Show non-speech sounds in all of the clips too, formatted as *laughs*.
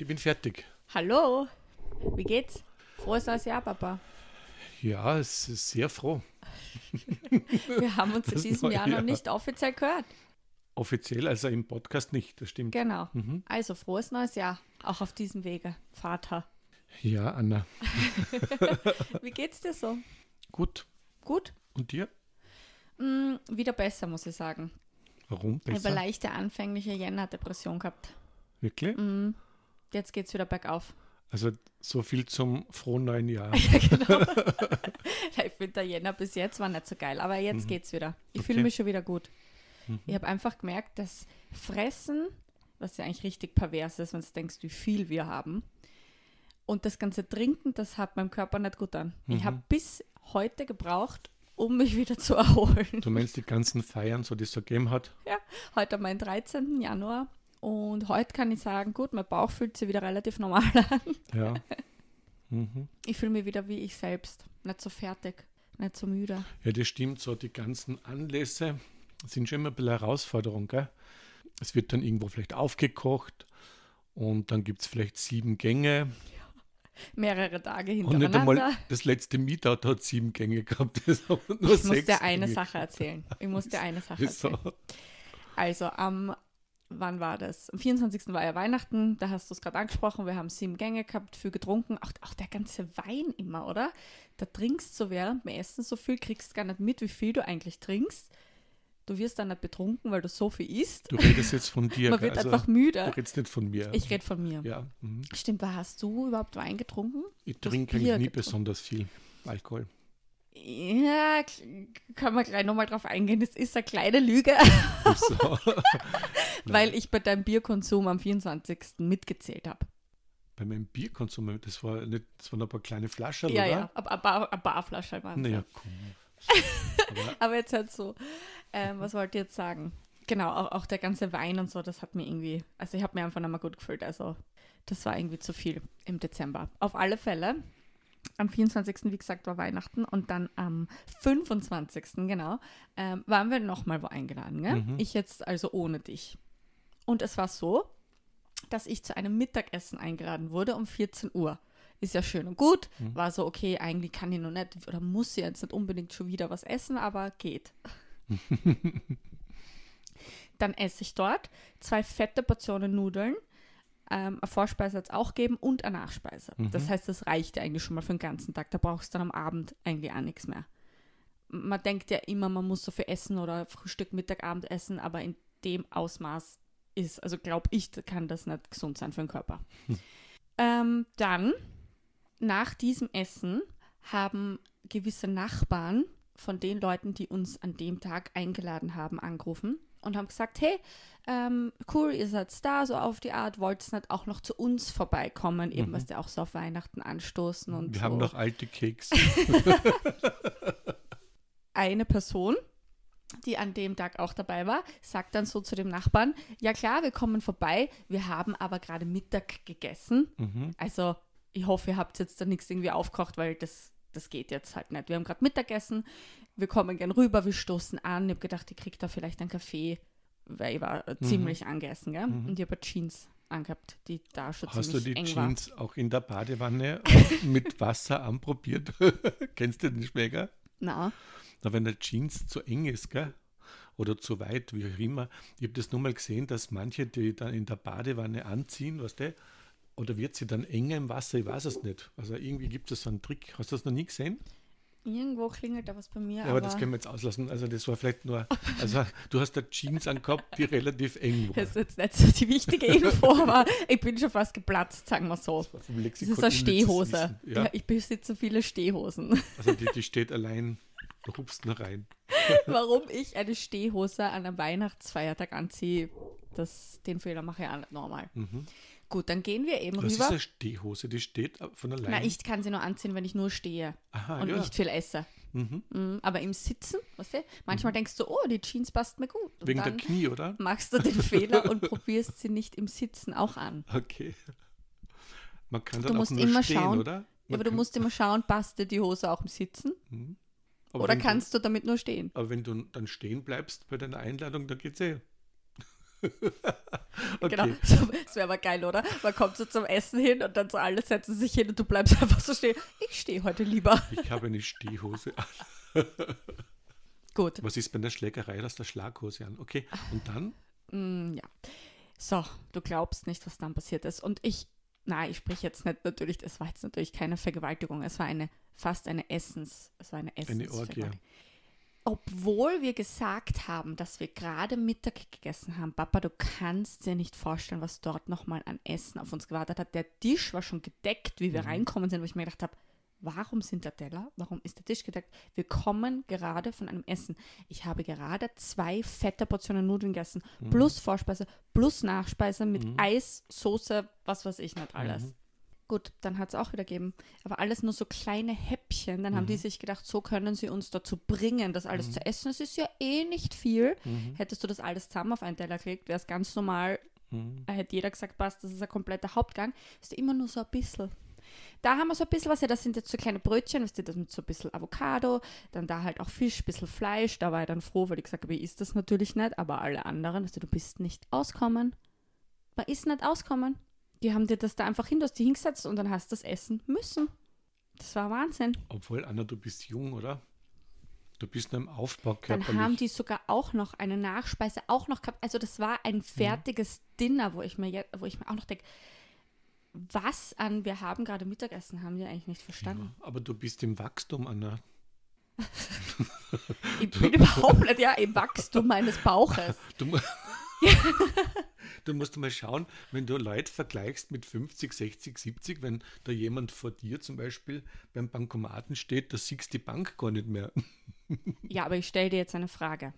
Ich bin fertig. Hallo, wie geht's? Frohes neues Jahr, Papa. Ja, es ist sehr froh. *laughs* Wir haben uns in diesem Jahr noch nicht offiziell gehört. Offiziell, also im Podcast nicht, das stimmt. Genau. Mhm. Also frohes neues Jahr, auch auf diesem Wege, Vater. Ja, Anna. *laughs* Wie geht's dir so? Gut. Gut? Und dir? Mm, wieder besser, muss ich sagen. Warum? Ich habe Besser? eine leichte anfängliche Jänner-Depression gehabt. Wirklich? Mm, jetzt geht's wieder bergauf. Also so viel zum frohen neuen Jahr. *laughs* Ja, genau. ich finde der Jänner bis jetzt war nicht so geil, aber jetzt Mhm. geht's wieder. Ich Okay. fühle mich schon wieder gut. Mhm. Ich habe einfach gemerkt, dass Fressen, was ja eigentlich richtig pervers ist, wenn du denkst, wie viel wir haben, und das ganze Trinken, das hat meinem Körper nicht gut an. Ich Mhm. habe bis heute gebraucht, um mich wieder zu erholen. Du meinst die ganzen Feiern, so die es so gegeben hat? Heute am 13. Januar. Und heute kann ich sagen, gut, mein Bauch fühlt sich wieder relativ normal *laughs* an. Ja. mhm. Ich fühle mich wieder wie ich selbst. Nicht so fertig, nicht so müde. Ja, das stimmt. So die ganzen Anlässe sind schon immer ein bisschen Herausforderung. Gell? Es wird dann irgendwo vielleicht aufgekocht und dann gibt es vielleicht sieben Gänge. Mehrere Tage Und nicht hintereinander. einmal das letzte Meetup hat sieben Gänge gehabt. Ich muss dir eine. Sache erzählen. Ich muss dir eine Sache erzählen. Also am, wann war das? Am 24. war ja Weihnachten, da hast du es gerade angesprochen, wir haben sieben Gänge gehabt, viel getrunken. Auch, auch der ganze Wein immer, oder? Da trinkst du während dem Essen so viel, kriegst gar nicht mit, wie viel du eigentlich trinkst. Du wirst dann nicht betrunken, weil du so viel isst. Du redest jetzt von *laughs* dir. Man wird also, einfach Du müde. redest nicht von mir. Ich rede von mir. Ja, mhm. Stimmt, hast du überhaupt Wein getrunken? ich trinke eigentlich nie getrunken. besonders viel Alkohol. Ja, können wir gleich nochmal drauf eingehen. Das ist eine kleine Lüge. So. *laughs* Weil ich bei deinem Bierkonsum am 24. mitgezählt habe. Bei meinem Bierkonsum, das, war nicht, das waren ein paar kleine Flaschen, Ja, oder? ja, aber ein Bar, ein Barflasche waren Naja, komm. *laughs* Aber Aber jetzt halt so. Ähm, was wollte ich jetzt sagen? Genau, auch, auch der ganze Wein und so, das hat mir irgendwie, also ich habe mir einfach mehr gut gefühlt. Also das war irgendwie zu viel im Dezember. Auf alle Fälle, am 24. wie gesagt war Weihnachten und dann am 25. genau, ähm, waren wir nochmal wo eingeladen. Gell? Mhm. Ich jetzt also ohne dich. Und es war so, dass ich zu einem Mittagessen eingeladen wurde um 14 Uhr. Ist ja schön und gut. Mhm. War so, okay, eigentlich kann ich noch nicht oder muss ich jetzt nicht unbedingt schon wieder was essen, aber geht. *laughs* Dann esse ich dort zwei fette Portionen Nudeln. Ähm, eine Vorspeise hat es auch geben und eine Nachspeise. Mhm. Das heißt, das reicht ja eigentlich schon mal für den ganzen Tag. Da brauchst du dann am Abend eigentlich auch nichts mehr. Man denkt ja immer, man muss so viel essen oder Frühstück, Mittag, Abend essen, aber in dem Ausmaß ist, also glaube ich, kann das nicht gesund sein für den Körper. Ähm, dann, nach diesem Essen, haben gewisse Nachbarn von den Leuten, die uns an dem Tag eingeladen haben, angerufen und haben gesagt, hey, ähm, cool, ihr seid da, so auf die Art, wollt ihr nicht auch noch zu uns vorbeikommen, eben Mhm. was ja auch so auf Weihnachten anstoßen und wir so. haben noch alte Keks. *laughs* eine Person, die an dem Tag auch dabei war, sagt dann so zu dem Nachbarn, ja klar, wir kommen vorbei, wir haben aber gerade Mittag gegessen. mhm. Also ich hoffe, ihr habt jetzt da nichts irgendwie aufgekocht, weil das, das geht jetzt halt nicht. Wir haben gerade Mittagessen, wir kommen gern rüber, wir stoßen an. Ich habe gedacht, ich kriege da vielleicht einen Kaffee, weil ich war Mhm. ziemlich angegessen, gell? Mhm. Und ich habe Jeans angehabt, die da schon Hast du die Jeans auch in der Badewanne *laughs* mit Wasser anprobiert? *laughs* Kennst du den Schmecker? Na, Na, wenn der Jeans zu eng ist, gell? Oder zu weit, wie auch immer. Ich habe das nur mal gesehen, dass manche die dann in der Badewanne anziehen, weißt du? Oder wird sie dann enger im Wasser? Ich weiß es nicht. Also irgendwie gibt es so einen Trick. Hast du das noch nie gesehen? Irgendwo klingelt da was bei mir, Ja, aber, aber das können wir jetzt auslassen. Also das war vielleicht nur, also du hast da Jeans angehabt, die relativ eng war. Das ist jetzt nicht so die wichtige Info, aber ich bin schon fast geplatzt, sagen wir so. Das Das ist eine Stehhose. Ja. Ja, ich besitze viele Stehhosen. also die, die steht allein, du rupst noch rein. Warum ich eine Stehhose an einem Weihnachtsfeiertag anziehe, das, den Fehler mache ich auch nicht normal. Mhm. Gut, dann gehen wir eben ist rüber. eine Stehhose? Die steht von allein. Na, ich kann sie nur anziehen, wenn ich nur stehe Aha, und ja. nicht viel esse. Mhm. Mhm, aber im Sitzen, weißt du, manchmal denkst du, oh, die Jeans passt mir gut. Und Wegen der Knie, oder? machst du den Fehler und *laughs* probierst sie nicht im Sitzen auch an. Okay. Man kann Du dann musst auch nur immer stehen, schauen. oder? Ja, aber du musst immer schauen, passt dir die Hose auch im Sitzen? Mhm. Oder kannst du damit nur stehen? Du, aber wenn du dann stehen bleibst bei deiner Einladung, dann geht's eh. *laughs* Okay. Genau. Das wäre aber geil, oder? Man kommt so zum Essen hin und dann so alle setzen sich hin und du bleibst *laughs* einfach so stehen. Ich stehe heute lieber. Ich habe eine Stehhose an. *laughs* Gut. Was ist bei der Schlägerei, dass der Schlaghose an? Okay, und dann? Mm, ja. So, du glaubst nicht, was dann passiert ist. Und ich, nein, ich spreche jetzt nicht natürlich, es war jetzt natürlich keine Vergewaltigung, es war eine, fast eine Essens, es war eine Essensvergewaltigung. Obwohl wir gesagt haben, dass wir gerade Mittag gegessen haben, Papa, du kannst dir nicht vorstellen, was dort nochmal an Essen auf uns gewartet hat. Der Tisch war schon gedeckt, wie wir Mhm. reinkommen sind, wo ich mir gedacht habe, warum sind der Teller, warum ist der Tisch gedeckt? Wir kommen gerade von einem Essen. Ich habe gerade zwei fette Portionen Nudeln gegessen, Mhm. plus Vorspeise, plus Nachspeise mit Eis, Soße, was weiß ich nicht alles. Mhm. Gut, dann hat es auch wieder gegeben. Aber alles nur so kleine Häppchen. Dann haben Mhm. die sich gedacht, so können sie uns dazu bringen, das alles zu essen. Es ist ja eh nicht viel. Mhm. Hättest du das alles zusammen auf einen Teller gelegt, wäre es ganz normal. Mhm. Hätte jeder gesagt, passt, das ist ein kompletter Hauptgang. Ist immer nur so ein bisschen. Da haben wir so ein bisschen was, ja, das sind jetzt so kleine Brötchen, weißt du, das mit so ein bisschen Avocado, dann da halt auch Fisch, ein bisschen Fleisch. Da war ich dann froh, weil ich gesagt habe, ich isst das natürlich nicht, aber alle anderen, du, du bist nicht auskommen. Man ist nicht auskommen. Die haben dir das da einfach hin, du hast die hingesetzt und dann hast du das essen müssen. Das war Wahnsinn. Obwohl, Anna, du bist jung, oder? Du bist nur im Aufbau Dann haben die sogar auch noch eine Nachspeise auch noch gehabt. Also das war ein fertiges Dinner, wo ich mir jetzt, wo ich mir auch noch denke, was an wir haben gerade Mittagessen, haben die eigentlich nicht verstanden. ja, aber du bist im Wachstum, Anna. *laughs* Ich bin überhaupt nicht ja im Wachstum meines Bauches. Du, mu- *laughs* du musst mal schauen, wenn du Leute vergleichst mit 50, 60, 70, wenn da jemand vor dir zum Beispiel beim Bankomaten steht, da siehst du die Bank gar nicht mehr. *laughs* Ja, aber ich stelle dir jetzt eine Frage.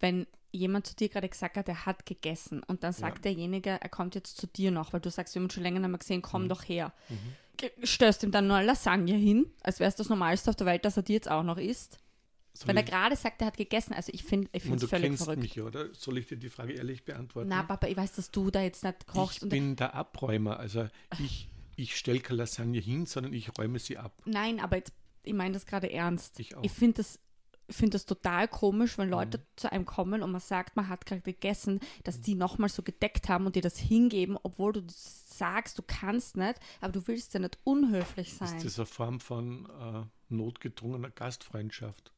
Wenn jemand zu dir gerade gesagt hat, er hat gegessen und dann sagt derjenige, er kommt jetzt zu dir noch, weil du sagst, wir haben schon länger nicht mehr gesehen, komm Mhm. doch her. Ge- Stößt ihm dann nur eine Lasagne hin, als wäre es das Normalste auf der Welt, dass er die jetzt auch noch isst. Soll Wenn er gerade sagt, er hat gegessen, also ich finde ich finde es völlig kennst verrückt. mich, oder? Soll ich dir die Frage ehrlich beantworten? Na, Papa, ich weiß, dass du da jetzt nicht kochst. ich bin der Abräumer. Also ich, ich stelle keine Lasagne hin, sondern ich räume sie ab. nein, aber jetzt, ich meine das gerade ernst. Ich auch. Ich finde das, finde das total komisch, wenn Mhm. Leute zu einem kommen und man sagt, man hat gerade gegessen, dass die nochmal so gedeckt haben und dir das hingeben, obwohl du sagst, du kannst nicht, aber du willst ja nicht unhöflich sein. Ist das eine Form von äh, notgedrungener Gastfreundschaft?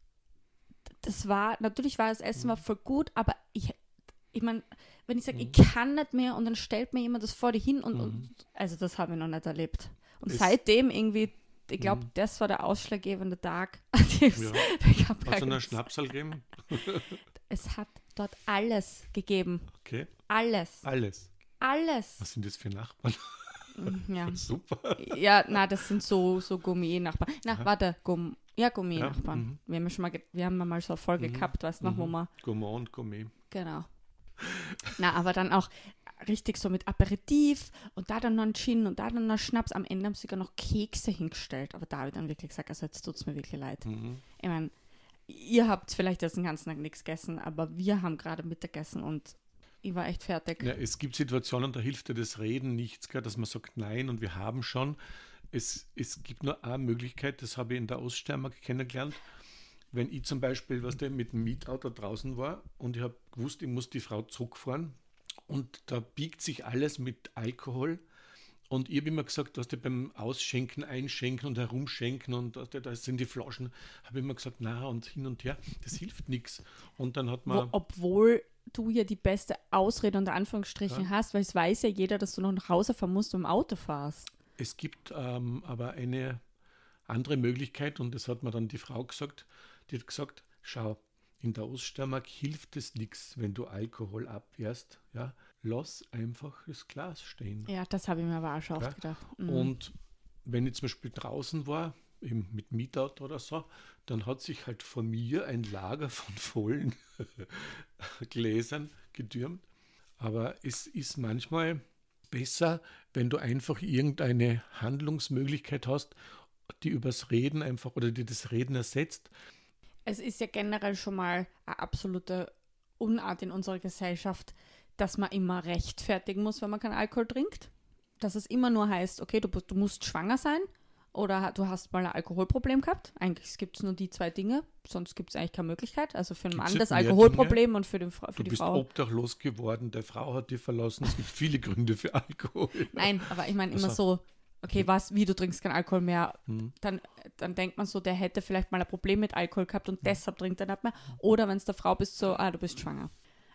Das war, natürlich war das Essen war Mhm. voll gut, aber ich, ich meine, wenn ich sage, ich Mhm. kann nicht mehr und dann stellt mir jemand das vor dir hin und, und also das habe ich noch nicht erlebt. Und Es- seitdem irgendwie, ich glaube, Mhm. das war der ausschlaggebende Tag. *laughs* es- Ja. ich Hat es einen Schnapsal gegeben? *laughs* es hat dort alles gegeben. Okay, Alles. alles. Alles. Was sind das für Nachbarn? Ja. *laughs* Super. ja, na, das sind so, so Gourmet-Nachbarn. Na, warte, Gourmet. Ja, Gourmet-Nachbarn. Ja, mhm. wir haben ja schon mal, wir haben mal so eine Folge gehabt, weißt du noch, wo Mhm. wir Gourmand und Gourmet. Genau. Na, aber dann auch richtig so mit Aperitif und da dann noch ein Gin und da dann noch Schnaps. Am Ende haben sie sogar noch Kekse hingestellt. Aber da habe ich dann wirklich gesagt, also jetzt tut es mir wirklich leid. Mhm. Ich meine, ihr habt vielleicht jetzt den ganzen Tag nichts gegessen, aber wir haben gerade Mittagessen und ich war echt fertig. Ja, es gibt Situationen, da hilft dir das Reden nichts, dass man sagt Nein und wir haben schon. Es, es gibt nur eine Möglichkeit, das habe ich in der Oststeiermark kennengelernt. Wenn ich zum Beispiel was der mit dem Mietauto draußen war und ich habe gewusst, ich muss die Frau zurückfahren und da biegt sich alles mit Alkohol. Und ich habe immer gesagt, dass der beim Ausschenken, Einschenken und Herumschenken und da, da sind die Flaschen, habe ich immer gesagt, na und hin und her, das hilft nichts. Und dann hat Wo, man. obwohl du ja die beste Ausrede unter Anführungsstrichen Ja. hast, weil es weiß ja jeder, dass du noch nach Hause fahren musst und im Auto fahrst. Es gibt ähm, aber eine andere Möglichkeit und das hat mir dann die Frau gesagt. Die hat gesagt, schau, in der Oststeiermark hilft es nichts, wenn du Alkohol abwehrst. Ja, lass einfach das Glas stehen. Ja, das habe ich mir aber auch schon Ja. oft gedacht. Mhm. Und wenn ich zum Beispiel draußen war, eben mit Mietauto oder so, dann hat sich halt vor mir ein Lager von *laughs* vollen Gläsern getürmt. Aber es ist manchmal besser, wenn du einfach irgendeine Handlungsmöglichkeit hast, die übers Reden einfach oder die das Reden ersetzt. Es ist ja generell schon mal eine absolute Unart in unserer Gesellschaft, dass man immer rechtfertigen muss, wenn man keinen Alkohol trinkt. Dass es immer nur heißt, okay, du, du musst schwanger sein oder du hast mal ein Alkoholproblem gehabt. Eigentlich gibt es nur die zwei Dinge, sonst gibt es eigentlich keine Möglichkeit. Also für den Gibt's Mann das Alkoholproblem und für, den für Du die bist Frau. obdachlos geworden, deine Frau hat dich verlassen. Es gibt viele Gründe für Alkohol. Nein, aber ich meine immer Also- so, okay, was, wie du trinkst keinen Alkohol mehr, Hm. dann, dann denkt man so, der hätte vielleicht mal ein Problem mit Alkohol gehabt Hm. und deshalb trinkt er nicht mehr. Oder wenn es der Frau bist, so, ah, du bist schwanger.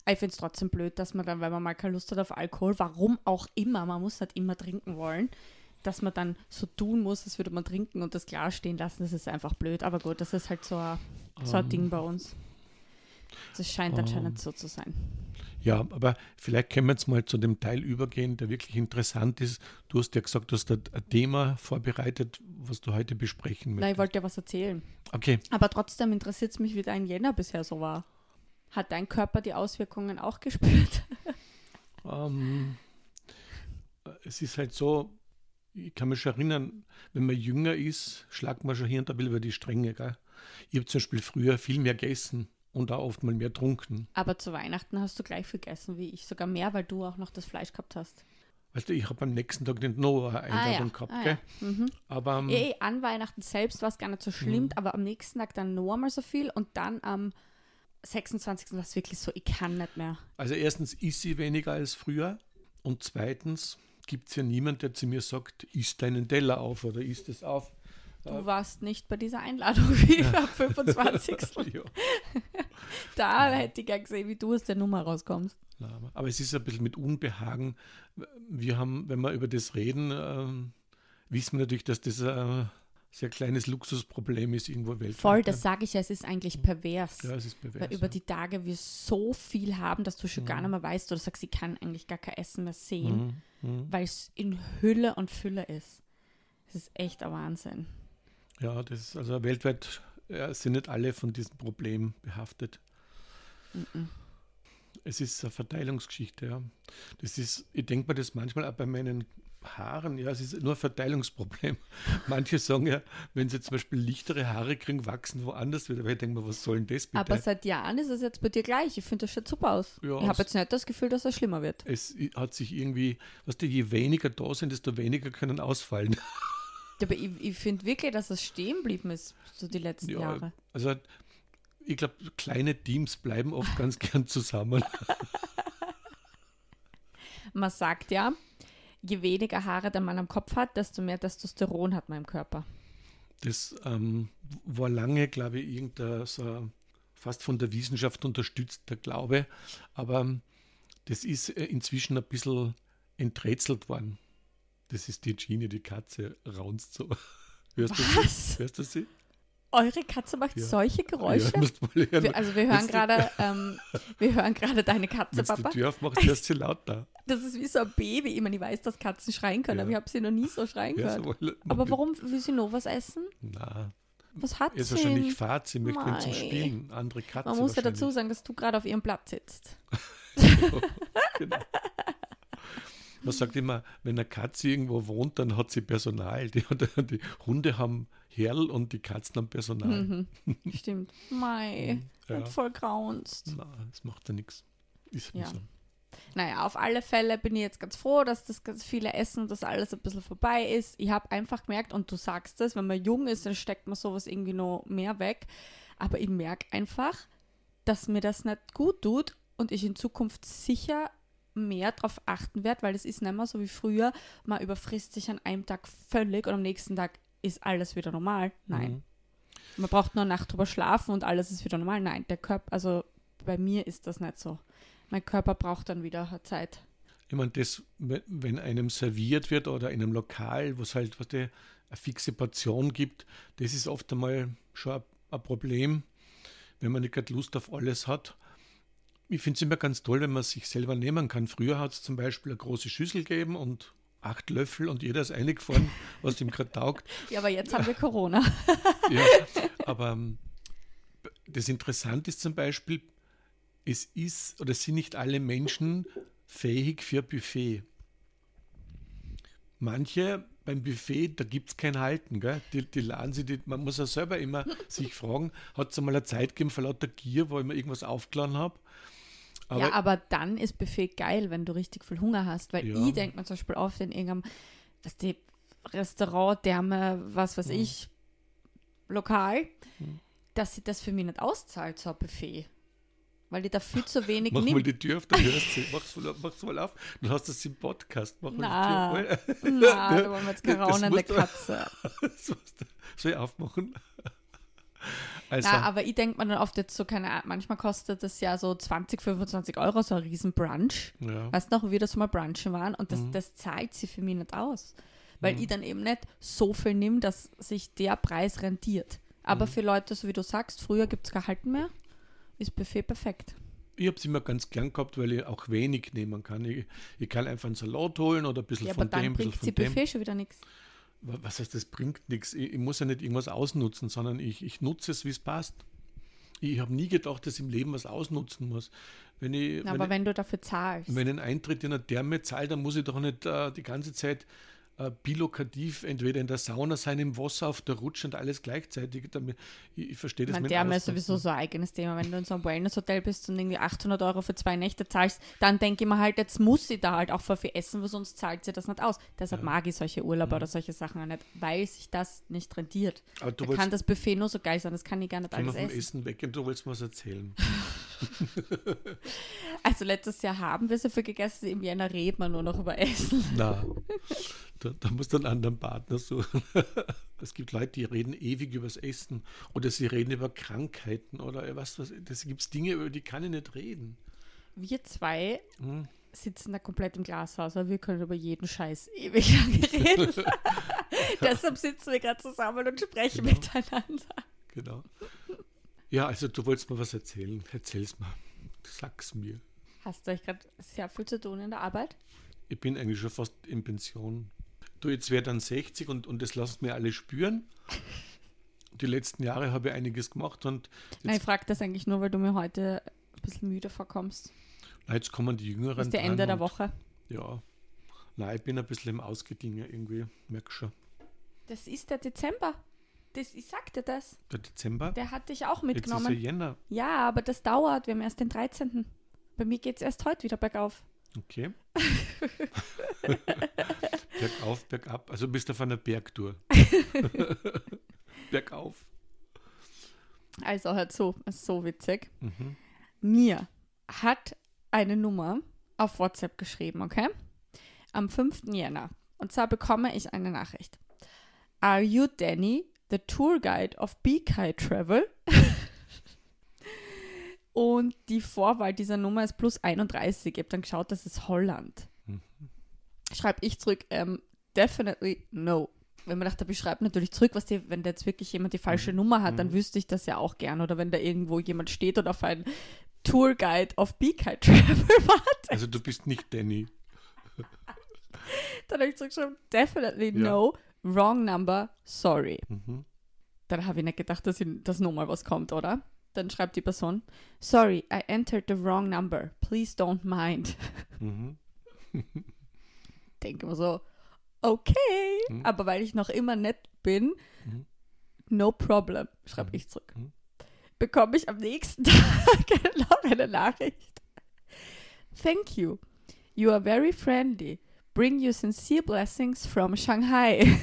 Ich finde es trotzdem blöd, dass man dann, wenn man mal keine Lust hat auf Alkohol, warum auch immer, man muss halt immer trinken wollen, dass man dann so tun muss, als würde man trinken und das Glas stehen lassen, das ist einfach blöd. Aber gut, das ist halt so ein, so ein Ähm. Ding bei uns. Das scheint anscheinend so zu sein. Ja, aber vielleicht können wir jetzt mal zu dem Teil übergehen, der wirklich interessant ist. Du hast ja gesagt, du hast ein Thema vorbereitet, was du heute besprechen Na, ich möchtest. wollte ja was erzählen. Okay, Aber trotzdem interessiert es mich, wie dein Jänner bisher so war. Hat dein Körper die Auswirkungen auch gespürt? ähm, es ist halt so, ich kann mich schon erinnern, wenn man jünger ist, schlagt man schon hier und da über die Stränge. Gell? Ich habe zum Beispiel früher viel mehr gegessen und auch oft mal mehr getrunken. Aber zu Weihnachten hast du gleich viel gegessen wie ich, sogar mehr, weil du auch noch das Fleisch gehabt hast. Weißt du, ich habe am nächsten Tag nicht noch eine Einladung gehabt. ah, gell? ja. Mhm. Aber ähm, Eh, an Weihnachten selbst war es gar nicht so schlimm, aber am nächsten Tag dann noch einmal so viel und dann am 26. war es wirklich so, ich kann nicht mehr. Also erstens isst sie weniger als früher und zweitens gibt es ja niemand, der zu mir sagt, isst deinen Teller auf oder isst es auf. Du warst nicht bei dieser Einladung *laughs* wie am *laughs* 25. ja. *laughs* Da hätte ich gern gesehen, wie du aus der Nummer rauskommst. Aber es ist ein bisschen mit Unbehagen. Wir haben, wenn wir über das reden, ähm, wissen wir natürlich, dass das ein sehr kleines Luxusproblem ist irgendwo weltweit. Voll, das sage ich ja, es ist eigentlich pervers. Ja, es ist pervers. Weil über ja. die Tage wir so viel haben, dass du schon gar nicht mehr weißt oder sagst, ich kann eigentlich gar kein Essen mehr sehen, Mhm, mhm. weil es in Hülle und Fülle ist. Das ist echt ein Wahnsinn. Ja, das ist also weltweit ja, sind nicht alle von diesem Problem behaftet. Mhm. Es ist eine Verteilungsgeschichte, ja. Das ist, ich denke mir das manchmal auch bei meinen Haaren, ja, es ist nur ein Verteilungsproblem. *laughs* Manche sagen ja, wenn sie zum Beispiel lichtere Haare kriegen, wachsen woanders wieder. Weil ich denke mir, was soll denn das bitte? Aber seit Jahren ist es jetzt bei dir gleich. Ich finde, das schaut super aus. Ja, ich habe jetzt nicht das Gefühl, dass es schlimmer wird. es hat sich irgendwie, was du, je weniger da sind, desto weniger können ausfallen. *laughs* Aber ich, ich finde wirklich, dass es stehen geblieben ist, so die letzten Ja, Jahre. Also ich glaube, kleine Teams bleiben oft ganz *laughs* gern zusammen. Man sagt ja, je weniger Haare der Mann am Kopf hat, desto mehr Testosteron hat man im Körper. Das ähm, war lange, glaube ich, irgendein so fast von der Wissenschaft unterstützter Glaube, aber ähm, das ist äh, inzwischen ein bisschen enträtselt worden. Das ist die Genie, die Katze, raunzt so. *laughs* Hörst du sie? Hörst du sie? Eure Katze macht Ja. solche Geräusche? *laughs* Ja, wir, also wir hören gerade, ähm, wir hören gerade deine Katze, Wenn du Papa. die Tür aufmachst, hörst du sie lauter. *laughs* Das ist wie so ein Baby. Ich meine, ich weiß, dass Katzen schreien können, Ja. aber ich habe sie noch nie so schreien gehört. so, Aber warum will sie noch was essen? Na, Was hat er ist sie? wahrscheinlich fad, sie möchte zum. Spielen. Andere Katze Man muss ja dazu sagen, dass du gerade auf ihrem Platz sitzt. *laughs* genau. Man sagt immer, wenn eine Katze irgendwo wohnt, dann hat sie Personal. Die, die Hunde haben Herrl und die Katzen haben Personal. Mhm. *laughs* Stimmt. Mei, Ja. und voll graunst. Na, das macht ja nichts. Ist Ja. so. Naja, auf alle Fälle bin ich jetzt ganz froh, dass das ganz viele Essen, dass alles ein bisschen vorbei ist. Ich habe einfach gemerkt, und du sagst es, wenn man jung ist, dann steckt man sowas irgendwie noch mehr weg. Aber ich merke einfach, dass mir das nicht gut tut und ich in Zukunft sicher mehr darauf achten werde, weil es ist nicht mehr so wie früher, man überfrisst sich an einem Tag völlig und am nächsten Tag ist alles wieder normal. Nein. Mhm. Man braucht nur eine Nacht drüber schlafen und alles ist wieder normal. Nein, der Körper, also bei mir ist das nicht so. Mein Körper braucht dann wieder Zeit. Ich meine, das, wenn einem serviert wird oder in einem Lokal, wo es halt was die, eine fixe Portion gibt, das ist oft einmal schon ein, ein Problem, wenn man nicht gerade Lust auf alles hat. Ich finde es immer ganz toll, wenn man es sich selber nehmen kann. Früher hat es zum Beispiel eine große Schüssel gegeben und acht Löffel und jeder ist eingefahren, was ihm gerade taugt. *laughs* Ja, aber jetzt haben wir Corona. Ja, aber ähm, das Interessante ist zum Beispiel, es ist oder sind nicht alle Menschen fähig für Buffet. Manche beim Buffet, da gibt es kein Halten. Gell? Die, die laden sie, die, man muss ja selber immer sich fragen, hat es einmal eine Zeit gegeben vor lauter Gier, wo ich mir irgendwas aufgeladen habe? Aber, ja, aber dann ist Buffet geil, wenn du richtig viel Hunger hast. Weil Ja. ich denke mir zum Beispiel oft in irgendeinem, dass die Restaurant, Därme, was weiß Mhm. ich, lokal, Mhm. dass sie das für mich nicht auszahlt, so ein Buffet. Weil ich da viel zu wenig Mach mal nimmt. die Tür auf, dann hörst du sie. Mach's mal, mach's mal auf. Du hast das im Podcast. Mach Na. mal die Tür. Na, da wollen wir jetzt keine raunende du- Katze. *laughs* Das musst du- Soll ich aufmachen? Also, Na, aber ich denke mir dann oft jetzt so, keine Ahnung, manchmal kostet das ja so 20, 25 Euro, so ein riesen Brunch. ja. Weißt du noch, wo wir das mal brunchen waren? Und das, Mhm. das zahlt sie für mich nicht aus. Weil Mhm. ich dann eben nicht so viel nehme, dass sich der Preis rentiert. Aber Mhm. für Leute, so wie du sagst, früher gibt es kein Halten mehr, ist Buffet perfekt. Ich habe es immer ganz gern gehabt, weil ich auch wenig nehmen kann. Ich, ich kann einfach einen Salat holen oder ein bisschen Ja, aber von dann dem, ein bisschen von sie dem. Buffet schon wieder nichts. Wa- Was heißt, das bringt nichts. Ich, ich muss ja nicht irgendwas ausnutzen, sondern ich, ich nutze es, wie es passt. Ich habe nie gedacht, dass ich im Leben was ausnutzen muss. Wenn ich, wenn Aber ich, wenn du dafür zahlst. wenn ich einen Eintritt in eine Therme zahle, dann muss ich doch nicht äh, die ganze Zeit äh, bilokativ entweder in der Sauna sein, im Wasser, auf der Rutsche und alles gleichzeitig. Damit, ich, ich verstehe das Mein mit Therme ist sowieso so ein eigenes Thema. Wenn du in so einem Wellness-Hotel bist und irgendwie 800 Euro für zwei Nächte zahlst, dann denke ich mir halt, jetzt muss sie da halt auch voll viel essen, weil sonst zahlt sie das nicht aus. Deshalb Ja. mag ich solche Urlaube oder solche Sachen auch nicht, weil sich das nicht rentiert. Aber du Da kann das Buffet nur so geil sein, das kann ich gar nicht alles vom essen. Essen weg und du wolltest mir was erzählen. *laughs* Also letztes Jahr haben wir so viel gegessen, im Jänner reden wir nur noch über Essen. Na, *laughs* da, da musst du einen anderen Partner suchen. *laughs* Es gibt Leute, die reden ewig übers Essen oder sie reden über Krankheiten oder was, was. Das gibt Dinge, über die kann ich nicht reden. Wir zwei Hm. sitzen da komplett im Glashaus, aber wir können über jeden Scheiß ewig *laughs* lange reden. *laughs* Deshalb sitzen wir gerade zusammen und sprechen Genau. miteinander. Genau. Ja, also du wolltest mir was erzählen. Erzähl's mal. Sag's mir. Hast du euch gerade sehr viel zu tun in der Arbeit? Ich bin eigentlich schon fast in Pension. Du, jetzt wäre dann 60 und, und das lasst mir alle spüren. Die letzten Jahre habe ich einiges gemacht und Nein, ich frage das eigentlich nur, weil du mir heute ein bisschen müde vorkommst. na, jetzt kommen die Jüngeren. Das ist der Ende der Woche. Ja. Nein, ich bin ein bisschen im Ausgedinge irgendwie, merk schon. Das ist der Dezember. Das, ich sagte das. Der Dezember? Der hat dich auch Jetzt ist ja mitgenommen. Jänner. Ja, aber das dauert. Wir haben erst den 13. Bei mir geht es erst heute wieder bergauf. Okay. *laughs* bergauf, bergab. Also bist du auf einer Bergtour. *laughs* Bergauf. Also hört so, ist so witzig. Mhm. Mir hat eine Nummer auf WhatsApp geschrieben, okay? Am 5. Jänner. Und zwar bekomme ich eine Nachricht. Are you Danny, the tour guide of Beekai Travel? *laughs* Und die Vorwahl dieser Nummer ist plus 31. Ich habe dann geschaut, das ist Holland. Mhm. Schreibe ich zurück, ähm, definitely no. Wenn man dachte, ich schreibe natürlich zurück, was die, wenn da jetzt wirklich jemand die falsche Mhm. Nummer hat, dann Mhm. wüsste ich das ja auch gern. Oder wenn da irgendwo jemand steht und auf ein Tourguide of Beekai Travel *laughs* wartet, Also du bist nicht Danny. *laughs* dann habe ich zurückgeschrieben, definitely Ja. no, wrong number, sorry. Mhm. Dann habe ich nicht gedacht, dass, ich, dass nochmal was kommt, oder? Dann schreibt die Person, sorry, I entered the wrong number, please don't mind. *laughs* Mhm. Denke mir so, okay, Mhm. aber weil ich noch immer nett bin, Mhm. no problem, schreibe Mhm. ich zurück. Mhm. Bekomme ich am nächsten *laughs* Tag noch eine Nachricht. Thank you. You are very friendly. Bring you sincere blessings from Shanghai.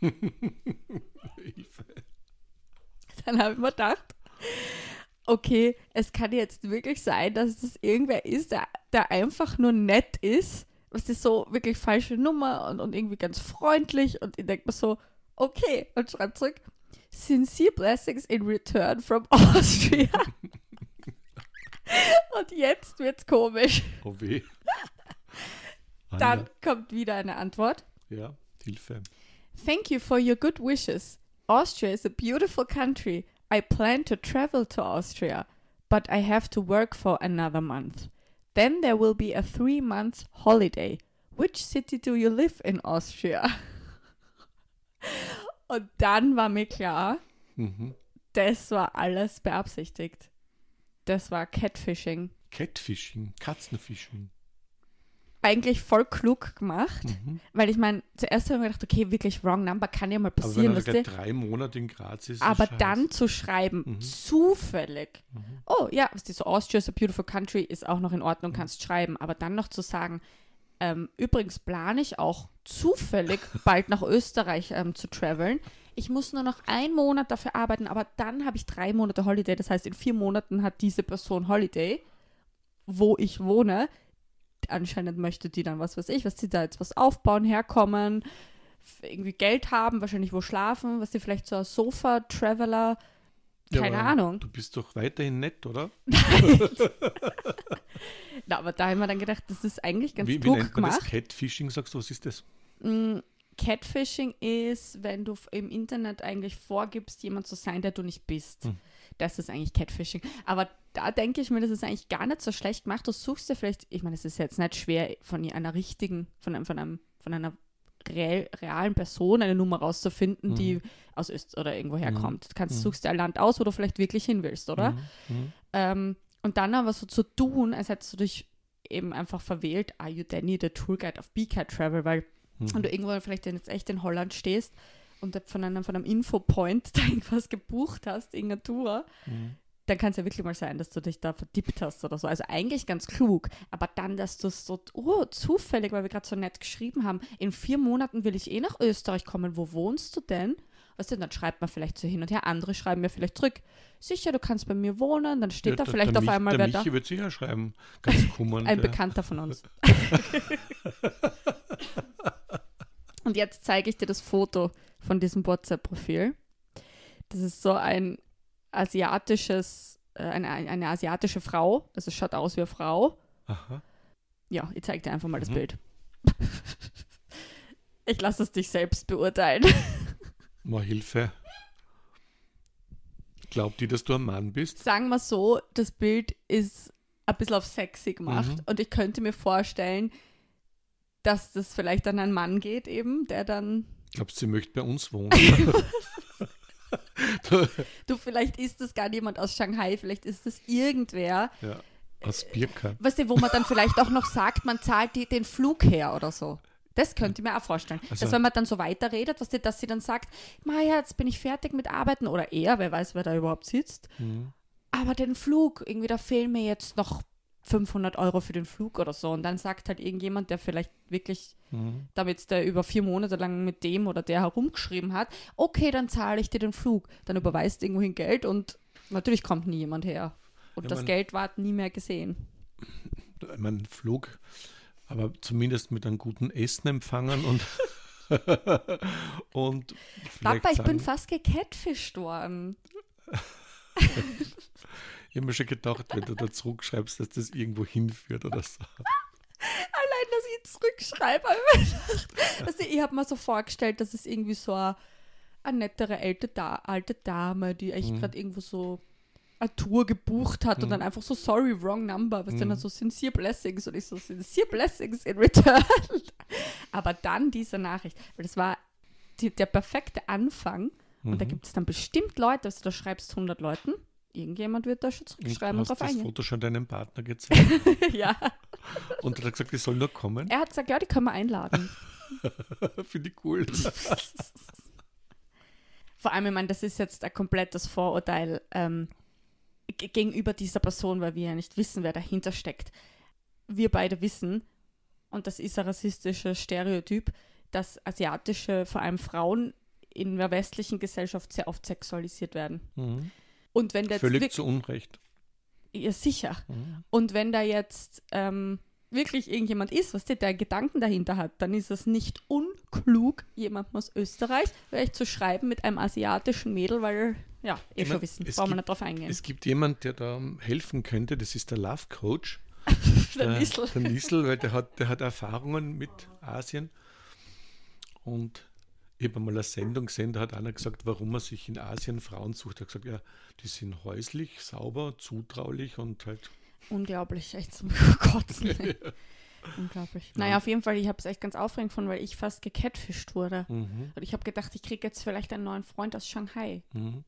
*laughs* Dann habe ich mir gedacht, okay, es kann jetzt wirklich sein, dass das irgendwer ist, der, der einfach nur nett ist. Was ist so wirklich falsche Nummer und, und irgendwie ganz freundlich. Und ich denke mir so, okay, und schreibt zurück, sincere blessings in return from *laughs* Austria. *laughs* und jetzt wird's komisch. Oh weh. *laughs* Dann kommt wieder eine Antwort. Ja, ja, Hilfe. Thank you for your good wishes. Austria is a beautiful country. I plan to travel to Austria, but I have to work for another month. Then there will be a three month holiday. Which city do you live in Austria? *laughs* Und dann war mir klar, Mhm. das war alles beabsichtigt. Das war Catfishing. Catfishing, Katzenfishing. Eigentlich voll klug gemacht, Mhm. weil ich meine, zuerst habe ich mir gedacht, okay, wirklich wrong number kann ja mal Aber wenn passieren. er drei Monate in Graz ist, Aber ist scheiße. dann zu schreiben, Mhm. zufällig, Mhm. oh ja, was die so Austria is a beautiful country ist auch noch in Ordnung, kannst schreiben, aber dann noch zu sagen, Ähm, übrigens plane ich auch zufällig *laughs* bald nach Österreich ähm, zu traveln. Ich muss nur noch einen Monat dafür arbeiten, aber dann habe ich drei Monate Holiday. Das heißt, in vier Monaten hat diese Person Holiday, wo ich wohne. Anscheinend möchte die dann, was weiß ich, was sie da jetzt was aufbauen, herkommen, irgendwie Geld haben, wahrscheinlich wo schlafen, was sie vielleicht so als Sofa-Traveler, keine aber Ahnung. Du bist doch weiterhin nett, oder? *laughs* Na, aber da haben wir dann gedacht, das ist eigentlich ganz wie, wie klug nennt man das? gemacht. Catfishing, sagst du, was ist das? Mm, Catfishing ist, wenn du im Internet eigentlich vorgibst, jemand zu sein, der du nicht bist. Hm. Das ist eigentlich Catfishing. Aber da denke ich mir, das ist eigentlich gar nicht so schlecht gemacht. Du suchst dir vielleicht, ich meine, es ist jetzt nicht schwer, von einer richtigen, von einem, von einem, von einer real, realen Person eine Nummer rauszufinden, Mhm. die aus Öst oder irgendwo herkommt. Du kannst, Mhm. suchst dir ein Land aus, wo du vielleicht wirklich hin willst, oder? Mhm. Mhm. Ähm, und dann aber so zu tun, als hättest du dich eben einfach verwählt, are you Danny, the Tour Guide of BCAT Travel, weil Mhm. wenn du irgendwo vielleicht jetzt echt in Holland stehst und da von einem, von einem Infopoint *laughs* da irgendwas gebucht hast, irgendeine Tour, Mhm. dann kann es ja wirklich mal sein, dass du dich da verdippt hast oder so. Also eigentlich ganz klug, aber dann, dass du es so, oh, zufällig, weil wir gerade so nett geschrieben haben, in vier Monaten will ich eh nach Österreich kommen, wo wohnst du denn? Weißt du, dann schreibt man vielleicht so hin und her, andere schreiben mir vielleicht zurück, sicher, du kannst bei mir wohnen, dann steht Ja, da der- vielleicht auf Mich- einmal der wer da. Michi wird sicher schreiben. Ganz kummernd. *laughs* Ein ja. Bekannter von uns. *laughs* Und jetzt zeige ich dir das Foto von diesem WhatsApp-Profil. Das ist so ein asiatisches, äh, eine, eine asiatische Frau. Also es schaut aus wie eine Frau. Aha. Ja, ich zeige dir einfach mal das Mhm. Bild. *laughs* Ich lasse es dich selbst beurteilen. *laughs* Mal Hilfe. Glaubt die, dass du ein Mann bist? Sagen wir so, das Bild ist ein bisschen auf sexy gemacht Mhm. und ich könnte mir vorstellen, dass das vielleicht an einen Mann geht eben, der dann Glaubst du, sie möchte bei uns wohnen? *laughs* *laughs* Du, vielleicht ist das gar niemand aus Shanghai, vielleicht ist das irgendwer. ja. Aus Birka. Weißt du, wo man dann vielleicht auch noch sagt, man zahlt die, den Flug her oder so. Das könnte ich mir auch vorstellen. Also- dass wenn man dann so weiterredet, was die, dass sie dann sagt, Maja, jetzt bin ich fertig mit Arbeiten oder er, wer weiß, wer da überhaupt sitzt. Mhm. Aber den Flug, irgendwie, da fehlen mir jetzt noch 500 Euro für den Flug oder so. Und dann sagt halt irgendjemand, der vielleicht wirklich Mhm. damit der über vier Monate lang mit dem oder der herumgeschrieben hat, okay, dann zahle ich dir den Flug. Dann überweist irgendwohin Geld und natürlich kommt nie jemand her. Und Ja, das man- Geld ward nie mehr gesehen. Meine, Flug, aber zumindest mit einem guten Essen empfangen und. *laughs* und Papa, ich sagen, bin fast gecatfischt worden. *laughs* Ich habe mir schon gedacht, wenn du da zurückschreibst, dass das irgendwo hinführt oder so. Allein, dass ich zurückschreibe, habe ich mir gedacht. Also, ich habe mir so vorgestellt, dass es irgendwie so eine, eine nettere alte, da alte Dame, die echt Mhm. gerade irgendwo so eine Tour gebucht hat und Mhm. dann einfach so, sorry, wrong number, was Mhm. dann so sincere blessings und ich so, sincere blessings in return. Aber dann diese Nachricht, weil das war die, der perfekte Anfang und da Mhm. gibt es dann bestimmt Leute, also da schreibst 100 Leuten, irgendjemand wird da schon Und zurückschreiben und hast drauf das eingehen. Foto schon deinem Partner gezeigt *laughs* ja, und er hat gesagt, ich soll nur kommen. er hat gesagt, ja, die können wir einladen. *laughs* Finde ich cool. *laughs* Vor allem, ich meine, das ist jetzt ein komplettes Vorurteil ähm, gegenüber dieser Person, weil wir ja nicht wissen, wer dahinter steckt. Wir beide wissen, und das ist ein rassistisches Stereotyp, dass asiatische, vor allem Frauen, in der westlichen Gesellschaft sehr oft sexualisiert werden. Mhm. Und wenn der Völlig zu Unrecht. ja, sicher. Mhm. Und wenn da jetzt ähm, wirklich irgendjemand ist, was der, der Gedanken dahinter hat, dann ist es nicht unklug, jemandem aus Österreich vielleicht zu schreiben mit einem asiatischen Mädel, weil, ja, eh Ich schon wissen, brauchen wir nicht drauf eingehen. Es gibt jemand, der da helfen könnte, das ist der Love Coach. *laughs* Der Nissel. Der Nissel, weil der hat, der hat Erfahrungen mit Asien. Und ich habe mal eine Sendung gesehen, da hat einer gesagt, warum er sich in Asien Frauen sucht. Er hat gesagt, ja, die sind häuslich, sauber, zutraulich und halt. Unglaublich, echt zum *laughs* Kotzen. *laughs* ey. Unglaublich. Naja, auf jeden Fall, ich habe es echt ganz aufregend gefunden, weil ich fast gecatfischt wurde. Mhm, Und ich habe gedacht, ich kriege jetzt vielleicht einen neuen Freund aus Shanghai. mhm.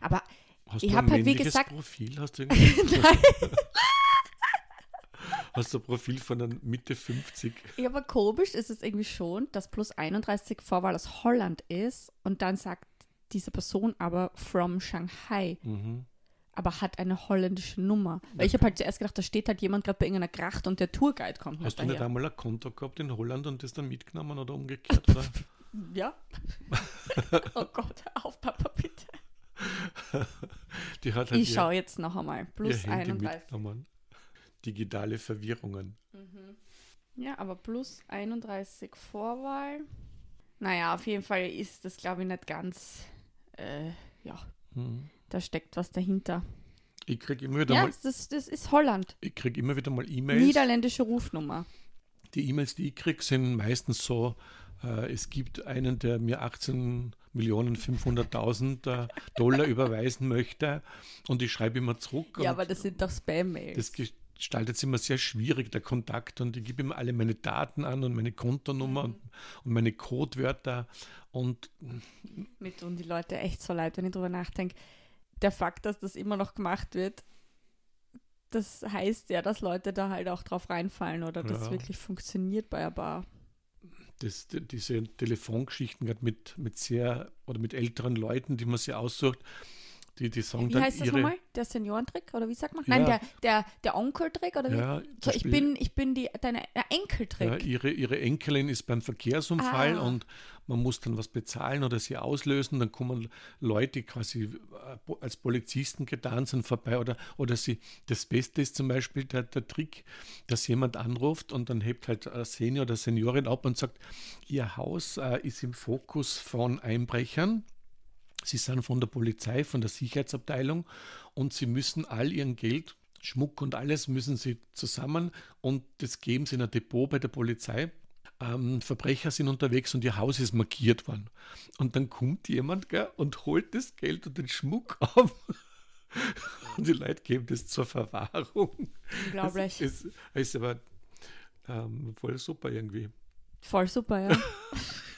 Aber Hast Ich du hab ein halt, wie gesagt- Profil? Hast du, *laughs* irgendwie- hast du ein Profil von einem Mitte 50? Ja, aber komisch ist es irgendwie schon, dass plus 31 Vorwahl aus Holland ist und dann sagt diese Person aber from Shanghai. Mhm. aber hat eine holländische Nummer. Weil ich habe halt zuerst gedacht, da steht halt jemand gerade bei irgendeiner Gracht und der Tourguide kommt Hast du nicht einmal ein Konto gehabt in Holland und das dann mitgenommen oder umgekehrt? Oder? *laughs* Ja. *laughs* oh Gott, auf, Papa, bitte. Die hat halt Ich schaue jetzt noch einmal. Plus Handy 31. Digitale Verwirrungen. Ja, aber plus 31 Vorwahl. Naja, auf jeden Fall ist das, glaube ich, nicht ganz. Äh, ja, Hm. da steckt was dahinter. Ich kriege immer wieder Ja, mal, das, das ist Holland. ich krieg immer wieder mal E-Mails. Niederländische Rufnummer. Die E-Mails, die ich kriege, sind meistens so, äh, es gibt einen, der mir 18 Millionen 500.000 äh, Dollar *laughs* überweisen möchte und ich schreibe immer zurück. Ja, aber das sind doch Spam-Mails. das gestaltet es immer sehr schwierig, der Kontakt. Und ich gebe ihm alle meine Daten an und meine Kontonummer und, und meine Codewörter. Und Mir tun die Leute echt so leid, wenn ich drüber nachdenke. Der Fakt, dass das immer noch gemacht wird, das heißt ja, dass Leute da halt auch drauf reinfallen oder dass es Ja. wirklich funktioniert bei einer Bar. das, diese Telefongeschichten gerade mit, mit sehr oder mit älteren Leuten, die man sich aussucht, die, die sagen Wie dann heißt das nochmal? Der Seniorentrick oder wie sagt man? Nein, Ja. der, der, der Onkeltrick oder wie? Ja, so, ich bin, ich bin die, deine der Ja, Enkeltrick. ihre, ihre Enkelin ist beim Verkehrsunfall Ah. und man muss dann was bezahlen oder sie auslösen. Dann kommen Leute, die quasi äh, als Polizisten getan sind, vorbei. Oder, oder sie, das Beste ist zum Beispiel der, der Trick, dass jemand anruft und dann hebt halt ein Senior oder Seniorin ab und sagt, ihr Haus äh, ist im Fokus von Einbrechern. Sie sind von der Polizei, von der Sicherheitsabteilung und sie müssen all ihren Geld, Schmuck und alles müssen sie zusammen und das geben sie in ein Depot bei der Polizei. Ähm, Verbrecher sind unterwegs und ihr Haus ist markiert worden. Und dann kommt jemand gell, und holt das Geld und den Schmuck *laughs* ab. Und die Leute geben das zur Verwahrung. Unglaublich. Das ist, ist aber ähm, voll super irgendwie. Voll super, ja. *laughs*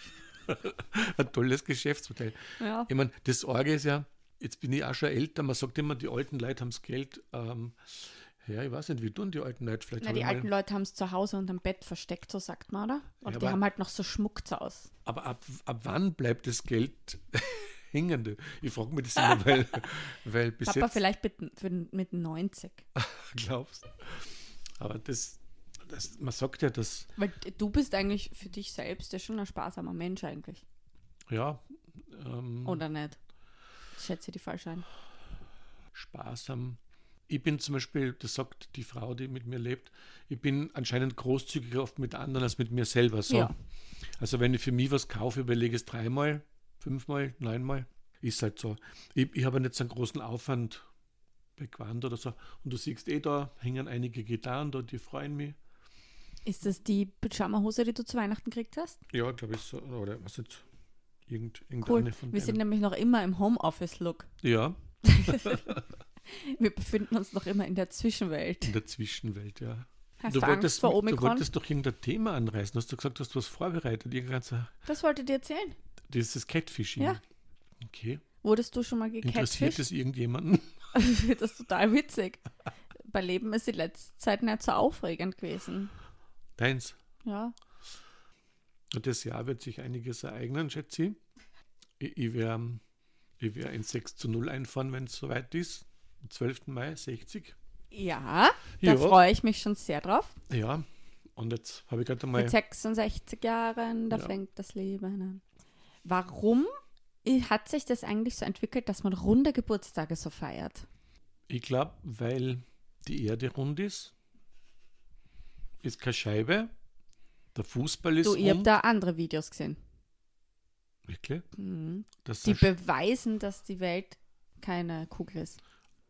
*laughs* Ein tolles Geschäftsmodell. ja. Ich meine, das Orge ist ja, jetzt bin ich auch schon älter, man sagt immer, die alten Leute haben das Geld. Ähm, ja, ich weiß nicht, wie tun die alten Leute vielleicht? Na, die alten Leute haben es zu Hause unterm Bett versteckt, so sagt man, oder? Und Ja, die aber- haben halt noch so Schmuck zu Hause. aber ab, ab wann bleibt das Geld *laughs* hängen? Ich frage mich das immer, weil, weil bis Papa jetzt vielleicht mit, mit 90. *laughs* glaubst. Aber das, das, man sagt ja, dass, Weil du bist eigentlich für dich selbst ja schon ein sparsamer Mensch eigentlich. ja, ähm, Oder nicht? Ich schätze die falsch ein. sparsam. Ich bin zum Beispiel, das sagt die Frau, die mit mir lebt, ich bin anscheinend großzügiger oft mit anderen als mit mir selber. So. Ja. Also wenn ich für mich was kaufe, überlege es dreimal, fünfmal, neunmal. Ist halt so. Ich, ich habe nicht so einen großen Aufwand bei Quant oder so. Und du siehst eh, da hängen einige Gitarren da, die freuen mich. Ist das die Pyjama-Hose, die du zu Weihnachten gekriegt hast? Ja, glaube ich so. Oder was jetzt? Irgend, Cool. irgendeine von Wir sind nämlich noch immer im Homeoffice-Look. Ja, *laughs* Wir befinden uns noch immer in der Zwischenwelt. in der Zwischenwelt, ja. Hast du, du, Angst wolltest, vor du Omikron? wolltest doch irgendein Thema anreißen. Hast du gesagt, du hast was vorbereitet? So- Das wollte ich dir erzählen. Dieses Catfishing. Ja. Okay. Wurdest du schon mal Interessiert gecatfished? es irgendjemanden? *laughs* Das total witzig. Bei Leben ist die letzte Zeit nicht so aufregend gewesen. Deins. Ja. Und das Jahr wird sich einiges ereignen, schätze ich. Ich, ich werde ich wär ein 6 zu 0 einfahren, wenn es soweit ist. Am 12. Mai, 60. Ja, da Ja. freue ich mich schon sehr drauf. Ja, und jetzt habe ich gerade mal. Mit 66 Jahren, da Ja. fängt das Leben an. Warum hat sich das eigentlich so entwickelt, dass man runde Geburtstage so feiert? Ich glaube, weil die Erde rund ist, ist keine Scheibe, der Fußball ist Du, ihr habt rund. da andere Videos gesehen. Wirklich? Mhm. Die beweisen, dass die Welt keine Kugel ist.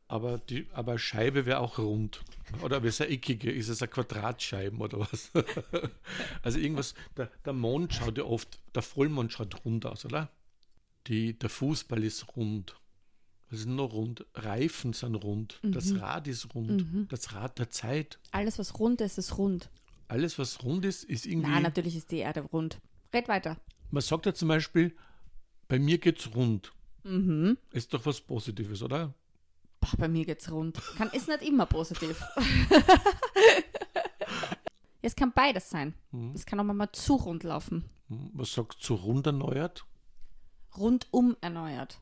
aber, die, aber Scheibe wäre auch rund. Oder wäre es eine eckige? Ist es eine Quadratscheiben oder was? *laughs* also irgendwas, der, der Mond schaut ja oft, der Vollmond schaut rund aus, oder? Die, der Fußball ist rund. Was ist noch rund? Reifen sind rund. Das Mhm. Rad ist rund. Mhm. Das Rad der Zeit. Alles, was rund ist, ist rund. Alles, was rund ist, ist irgendwie. Na, natürlich ist die Erde rund. Red weiter. Man sagt ja zum Beispiel, bei mir geht's rund. Mhm. Ist doch was Positives, oder? Boah, bei mir geht's rund. Kann, ist nicht immer positiv. *laughs* es kann beides sein. Hm. Es kann auch mal zu rund laufen. Hm, Was sagt zu rund erneuert? Rundum erneuert.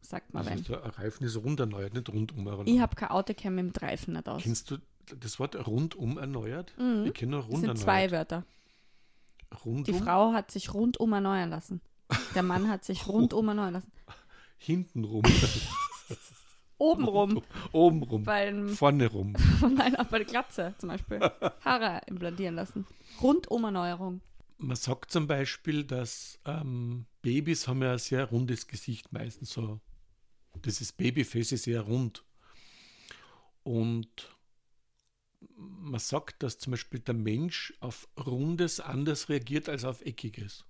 Sagt man Also der Reifen ist rund erneuert, nicht rundum erneuert. Ich habe kein Auto, kenne mit dem Reifen nicht aus. Kennst du das Wort rundum erneuert? Mhm. Ich kenne nur Das rund sind zwei erneuert. Wörter. Rundum, Die Frau hat sich rundum erneuern lassen. Der Mann hat sich *laughs* rundum erneuern lassen. hintenrum, *laughs* Obenrum, obenrum, beim, vorne rum. nein, *laughs* bei der Glatze zum Beispiel. Haare implantieren lassen. Rundum Erneuerung. Man sagt zum Beispiel, dass ähm, Babys haben ja ein sehr rundes Gesicht meistens so. Dieses Babyface ist sehr rund. Und man sagt, dass zum Beispiel der Mensch auf Rundes anders reagiert als auf Eckiges.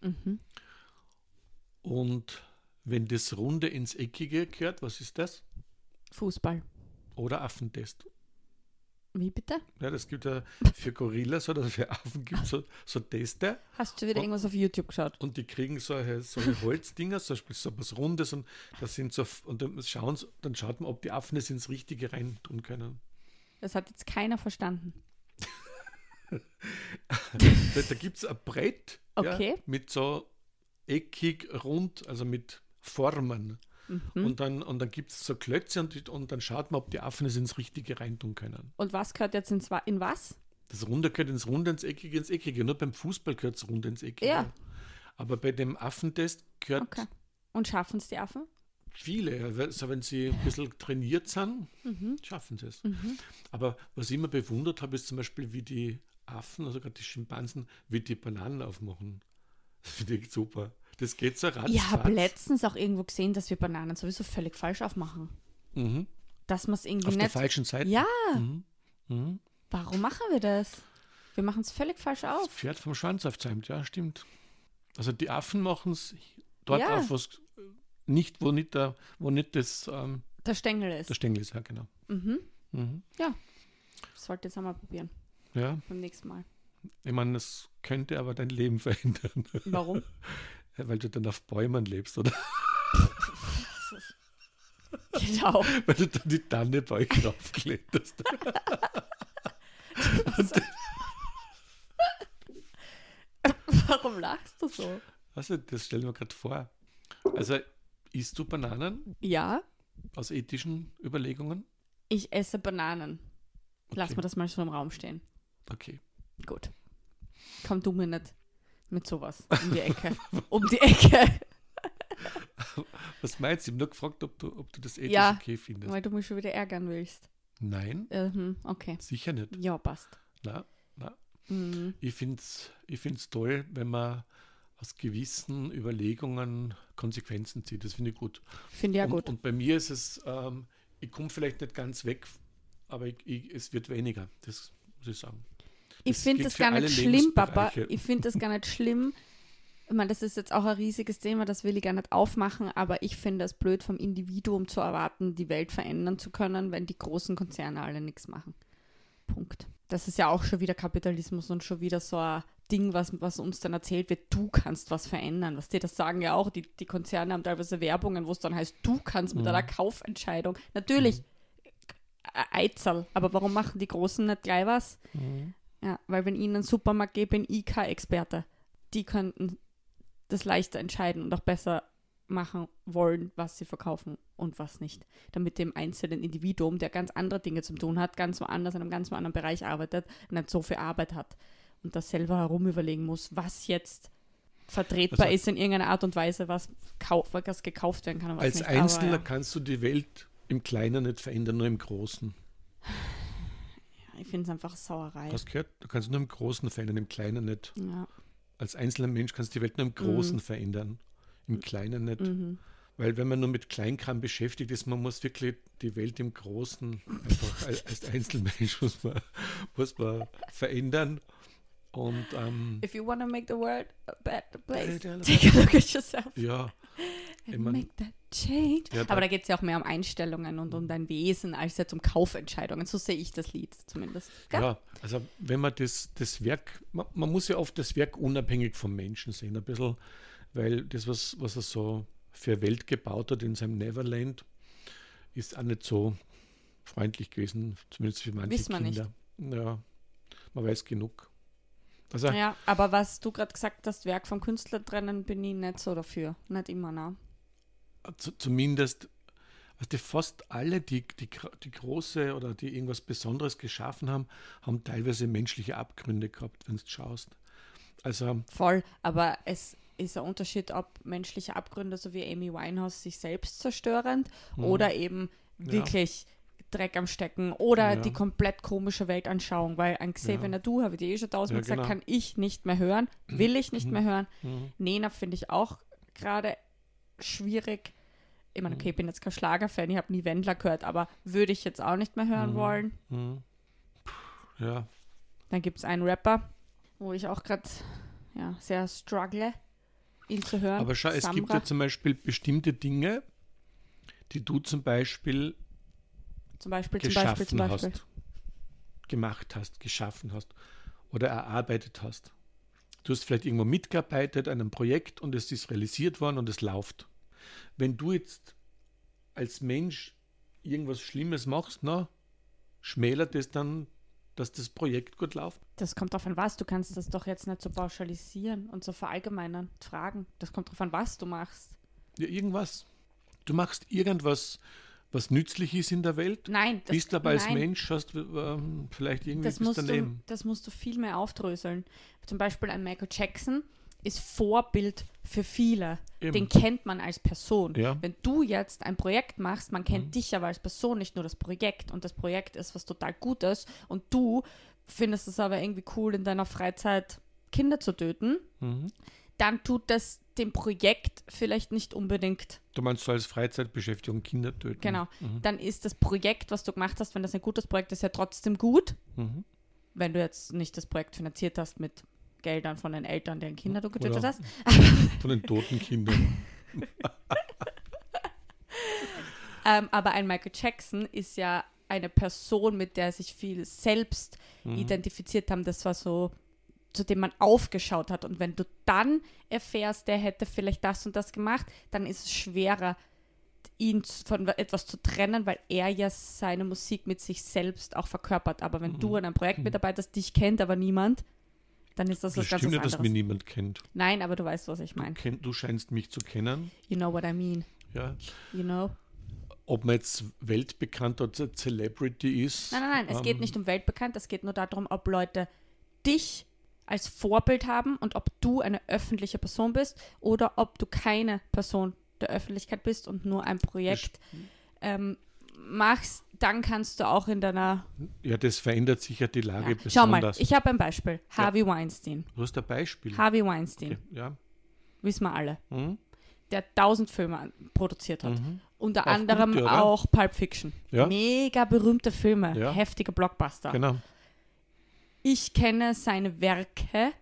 Mhm. Und wenn das Runde ins Eckige gehört, was ist das? Fußball. Oder Affentest. Wie bitte? Ja, das gibt ja für Gorillas oder für Affen gibt so, so Teste Hast du wieder Oh. irgendwas auf YouTube geschaut? und die kriegen solche, solche Holzdinger, zum Beispiel so was Rundes und das sind so und dann schauen dann schaut man, ob die Affen es ins Richtige rein tun können. Das hat jetzt keiner verstanden. Da, da gibt es ein Brett Okay. ja, mit so eckig, rund, also mit Formen. Mhm. Und dann, und dann gibt es so Klötze und, und dann schaut man, ob die Affen es ins Richtige reintun können. Und was gehört jetzt ins, in was? Das Runde gehört ins Runde, ins Eckige, ins Eckige. Nur beim Fußball gehört es Runde ins Eckige. Ja. Aber bei dem Affentest gehört Okay. Und schaffen es die Affen? viele. Also wenn sie ein bisschen trainiert sind, Mhm. schaffen sie es. Mhm. Aber was ich immer bewundert habe, ist zum Beispiel, wie die Affen, also gerade die Schimpansen, wie die Bananen aufmachen. Das finde ich super. Das geht so ratzfatz. Ich habe letztens auch irgendwo gesehen, dass wir Bananen sowieso völlig falsch aufmachen. Mhm. Dass man es irgendwie Auf der nicht. falschen Seite. Ja, Mhm. Mhm. warum machen wir das? Wir machen es völlig falsch Das auf. Pferd vom Schwanz aufzäumt, ja, stimmt. Also die Affen machen es dort Ja. auf, was nicht, wo nicht, der, wo nicht das, ähm, Der Stängel ist. der Stängel ist, ja, genau. Mhm. Mhm. Das wollte ich jetzt einmal probieren. Ja, Beim nächsten Mal. ich meine, es könnte aber dein Leben *laughs* verändern, Warum? Weil du dann auf Bäumen lebst, oder? *laughs* genau. Weil du dann die Tanne bei euch draufkletterst. *laughs* Warum lachst du so? Also, das stellen wir gerade vor. Also, isst du Bananen Ja, aus ethischen Überlegungen? ich esse Bananen. Lass Okay. mir das mal so im Raum stehen. Okay. Gut. Komm du mir nicht mit sowas um die Ecke. um die Ecke. *laughs* Was meinst du? Ich habe nur gefragt, ob du, ob du das ethisch Ja, okay findest. Weil du mich schon wieder ärgern willst. Nein, Mhm, okay. sicher nicht. Ja, passt. Na, na. Mhm. Ich finde es ich find's toll, wenn man aus gewissen Überlegungen Konsequenzen zieht. Das finde ich gut. Finde ich ja und, gut. und bei mir ist es, ähm, ich komme vielleicht nicht ganz weg, aber ich, ich, es wird weniger. Das muss ich sagen. Ich finde das gar nicht schlimm, Papa. Ich finde das gar nicht schlimm. Ich meine, das ist jetzt auch ein riesiges Thema, das will ich gar nicht aufmachen, aber ich finde es blöd, vom Individuum zu erwarten, die Welt verändern zu können, wenn die großen Konzerne alle nichts machen. Punkt. Das ist ja auch schon wieder Kapitalismus und schon wieder so ein Ding, was, was uns dann erzählt wird, du kannst was verändern. Was die das sagen ja auch, die, die Konzerne haben teilweise Werbungen, wo es dann heißt, du kannst mit Mhm. einer Kaufentscheidung. Natürlich, äh, Eizerl, aber warum machen die Großen nicht gleich was? Ja, weil wenn ich in einen Supermarkt gehe, bin ich kein Experte. Die könnten das leichter entscheiden und auch besser machen wollen, was sie verkaufen und was nicht. Damit dem einzelnen Individuum, der ganz andere Dinge zu tun hat, ganz woanders in einem ganz anderen Bereich arbeitet, nicht so viel Arbeit hat und das selber herum überlegen muss, was jetzt vertretbar Also- ist in irgendeiner Art und Weise, was, kauf, was gekauft werden kann Als nicht. Einzelner Aber, kannst du die Welt im Kleinen nicht verändern, nur im Großen. Ich finde es einfach Sauerei. Hast du gehört? Du kannst nur im Großen verändern, im Kleinen nicht. Ja. Als einzelner Mensch kannst du die Welt nur im Großen verändern, im Kleinen nicht. Mhm. Weil wenn man nur mit Kleinkram beschäftigt ist, man muss wirklich die Welt im Großen einfach als, als Einzelmensch muss man, muss man verändern. Und ähm, If you want to make the world a better place, take a look at yourself ja, Mein- make that change. Ja, da- Aber da geht es ja auch mehr um Einstellungen und um dein Wesen als jetzt um Kaufentscheidungen. So sehe ich das Lied zumindest. Gell? ja, also wenn man das, das Werk, man, man muss ja oft das Werk unabhängig vom Menschen sehen, ein bisschen, weil das, was, was er so für Welt gebaut hat in seinem Neverland, ist auch nicht so freundlich gewesen, zumindest für manche Wissen wir nicht. Kinder. Ja, man weiß genug. Also, Ja, aber was du gerade gesagt hast, Werk vom Künstler trennen, bin ich nicht so dafür. Nicht immer, ne? Zu, zumindest, weißt du, fast alle, die, die, die große oder die irgendwas Besonderes geschaffen haben, haben teilweise menschliche Abgründe gehabt, wenn du schaust. Also, Voll, aber es ist ein Unterschied, ob menschliche Abgründe, so wie Amy Winehouse, sich selbst zerstörend Mhm. oder eben Ja. wirklich Dreck am Stecken oder Ja. die komplett komische Weltanschauung, weil ein Xavier Ja. Nadu, habe ich dir eh schon tausendmal Ja, gesagt, genau. kann ich nicht mehr hören, will ich nicht mehr hören. mhm. Nena finde ich auch gerade schwierig. Ich meine, okay, ich bin jetzt kein Schlagerfan, ich habe nie Wendler gehört, aber würde ich jetzt auch nicht mehr hören Mhm. wollen. Mhm. Ja, Dann gibt es einen Rapper, wo ich auch gerade ja, sehr struggle, ihn zu hören. aber schau, es gibt ja zum Beispiel bestimmte Dinge, die du zum Beispiel Zum Beispiel, zum geschaffen Beispiel, zum Beispiel. hast, gemacht hast, geschaffen hast oder erarbeitet hast. Du hast vielleicht irgendwo mitgearbeitet an einem Projekt und es ist realisiert worden und es läuft. Wenn du jetzt als Mensch irgendwas Schlimmes machst, na, schmälert es dann, dass das Projekt gut läuft? Das kommt drauf an was. Du kannst das doch jetzt nicht so pauschalisieren und so verallgemeinern, fragen. Das kommt drauf an, was du machst. Ja, irgendwas. Du machst irgendwas, was nützlich ist in der Welt, Nein, das, bist aber als nein, Mensch, hast ähm, vielleicht irgendwie das musst, du, daneben. das musst du viel mehr aufdröseln. Zum Beispiel ein Michael Jackson ist Vorbild für viele. Eben. Den kennt man als Person. Ja. Wenn du jetzt ein Projekt machst, man kennt Mhm. dich aber als Person, nicht nur das Projekt. Und das Projekt ist was total Gutes. Und du findest es aber irgendwie cool, in deiner Freizeit Kinder zu töten. Mhm. Dann tut das dem Projekt vielleicht nicht unbedingt Du meinst so als Freizeitbeschäftigung Kinder töten? Genau. Mhm. dann ist das Projekt, was du gemacht hast, wenn das ein gutes Projekt ist, ja trotzdem gut, Mhm. wenn du jetzt nicht das Projekt finanziert hast mit Geldern von den Eltern, deren Kinder du getötet Oder hast. *laughs* Von den toten Kindern. *laughs* Ähm, aber ein Michael Jackson ist ja eine Person, mit der sich viel selbst Mhm. identifiziert haben. Das war so, zu dem man aufgeschaut hat. Und wenn du dann erfährst, der hätte vielleicht das und das gemacht, dann ist es schwerer, ihn von etwas zu trennen, weil er ja seine Musik mit sich selbst auch verkörpert. Aber wenn Mhm. du an einem Projekt mitarbeitest, dich kennt aber niemand, dann ist das Das was ganz ja, dass anderes. mich niemand kennt. Nein, aber du weißt, was ich Du, meine. kenn, du scheinst mich zu kennen. You know what I mean. Ja. You know? Ob man jetzt weltbekannt oder Celebrity ist. Nein, nein, nein, es geht ähm, nicht um weltbekannt, es geht nur darum, ob Leute dich als Vorbild haben und ob du eine öffentliche Person bist oder ob du keine Person der Öffentlichkeit bist und nur ein Projekt ähm, machst, dann kannst du auch in deiner. Ja, das verändert sich ja die Lage Ja. Schau mal, besonders. ich habe ein Beispiel. Harvey Weinstein. du hast ein Beispiel. Harvey Weinstein, okay. Ja. wissen wir alle, Mhm. der tausend Filme produziert hat. Mhm. Unter Auch anderem gute, auch Pulp Fiction. Ja. Mega berühmte Filme, Ja. heftige Blockbuster. Genau. ich kenne seine Werke,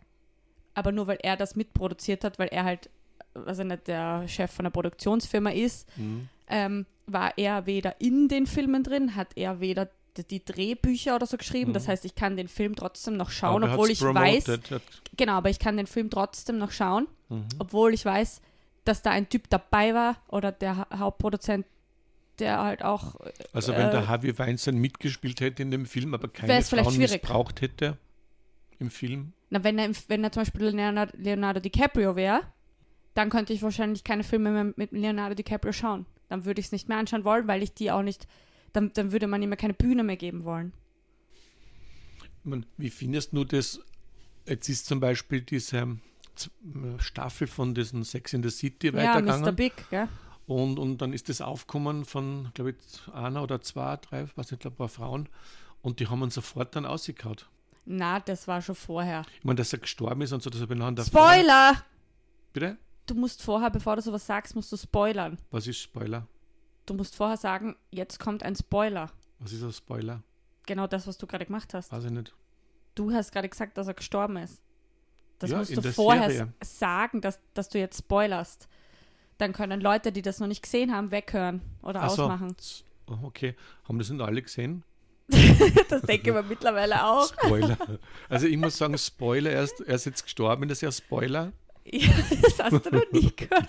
aber nur weil er das mitproduziert hat, weil er halt, was er nicht der Chef von einer Produktionsfirma ist, Mhm. Ähm, war er weder in den Filmen drin, hat er weder die, Drehbücher oder so geschrieben. Das Mhm. heißt, ich kann den Film trotzdem noch schauen, Aber er obwohl ich weiß, promoted, hat- genau, aber ich kann den Film trotzdem noch schauen, Mhm. obwohl ich weiß, dass da ein Typ dabei war oder der Ha- Hauptproduzent, der halt auch Also wenn äh, der Harvey Weinstein mitgespielt hätte in dem Film, aber keine Frauen schwierig. missbraucht hätte im Film, Na, wenn er, wenn er zum Beispiel Leonardo, Leonardo DiCaprio wäre, dann könnte ich wahrscheinlich keine Filme mehr mit Leonardo DiCaprio schauen. Dann würde ich es nicht mehr anschauen wollen, weil ich die auch nicht, dann, dann würde man ihm ja keine Bühne mehr geben wollen. Ich wie findest du das? Jetzt ist zum Beispiel diese Z- Staffel von diesem Sex in the City Ja, Mr. weitergegangen Big, gell? und, und dann ist das Aufkommen von, glaube ich, einer oder zwei, drei, weiß nicht, ein paar Frauen und die haben ihn sofort dann ausgekaut. Na, das war schon vorher. Ich meine, dass er gestorben ist und so, dass er benannt Spoiler! Bitte? Du musst vorher, bevor du sowas sagst, musst du spoilern. Was ist Spoiler? Du musst vorher sagen, jetzt kommt ein Spoiler. Was ist ein Spoiler? Genau das, was du gerade gemacht hast. Weiß ich nicht. Du hast gerade gesagt, dass er gestorben ist. Das Ja, musst du vorher Serie. sagen, dass, dass du jetzt spoilerst. Dann können Leute, die das noch nicht gesehen haben, weghören oder Ach so. ausmachen. S- oh, Okay, haben das nicht alle gesehen? *laughs* Das denke ich mir mittlerweile auch. Spoiler. Also ich muss sagen, Spoiler, er ist, er ist jetzt gestorben, das ist ja Spoiler. Ja, das hast du noch nie *laughs* gehört.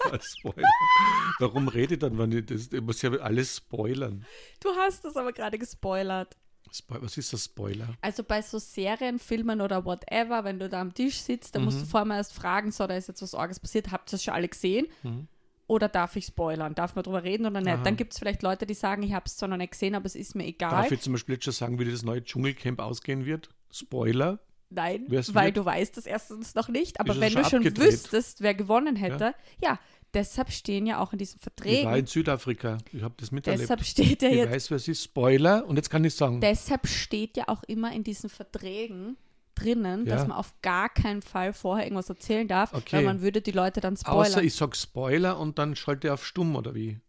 Warum rede ich dann, wenn ich das? Ich muss ja alles spoilern. Du hast das aber gerade gespoilert. Spo was ist das Spoiler? Also bei so Serien, Filmen oder whatever, wenn du da am Tisch sitzt, dann musst Mhm. du vorher mal erst fragen, so, da ist jetzt was Orges passiert, habt ihr das schon alle gesehen? Mhm. oder darf ich spoilern? Darf man drüber reden oder nicht? Aha. Dann gibt es vielleicht Leute, die sagen, ich habe es zwar noch nicht gesehen, aber es ist mir egal. Darf ich zum Beispiel jetzt schon sagen, wie das neue Dschungelcamp ausgehen wird? Spoiler. Nein, weil du weißt das erstens noch nicht. Aber wenn schon du schon abgedreht? wüsstest, wer gewonnen hätte, ja. deshalb stehen ja auch in diesen Ich war Verträgen, in Südafrika. Ich habe das miterlebt. deshalb steht ja ich jetzt, weiß, was ist. Spoiler. Und jetzt kann ich sagen. deshalb steht ja auch immer in diesen Verträgen drinnen, Ja. dass man auf gar keinen Fall vorher irgendwas erzählen darf, Okay. weil man würde die Leute dann Außer spoilern. ich sage Spoiler und dann schalte ich auf stumm oder wie?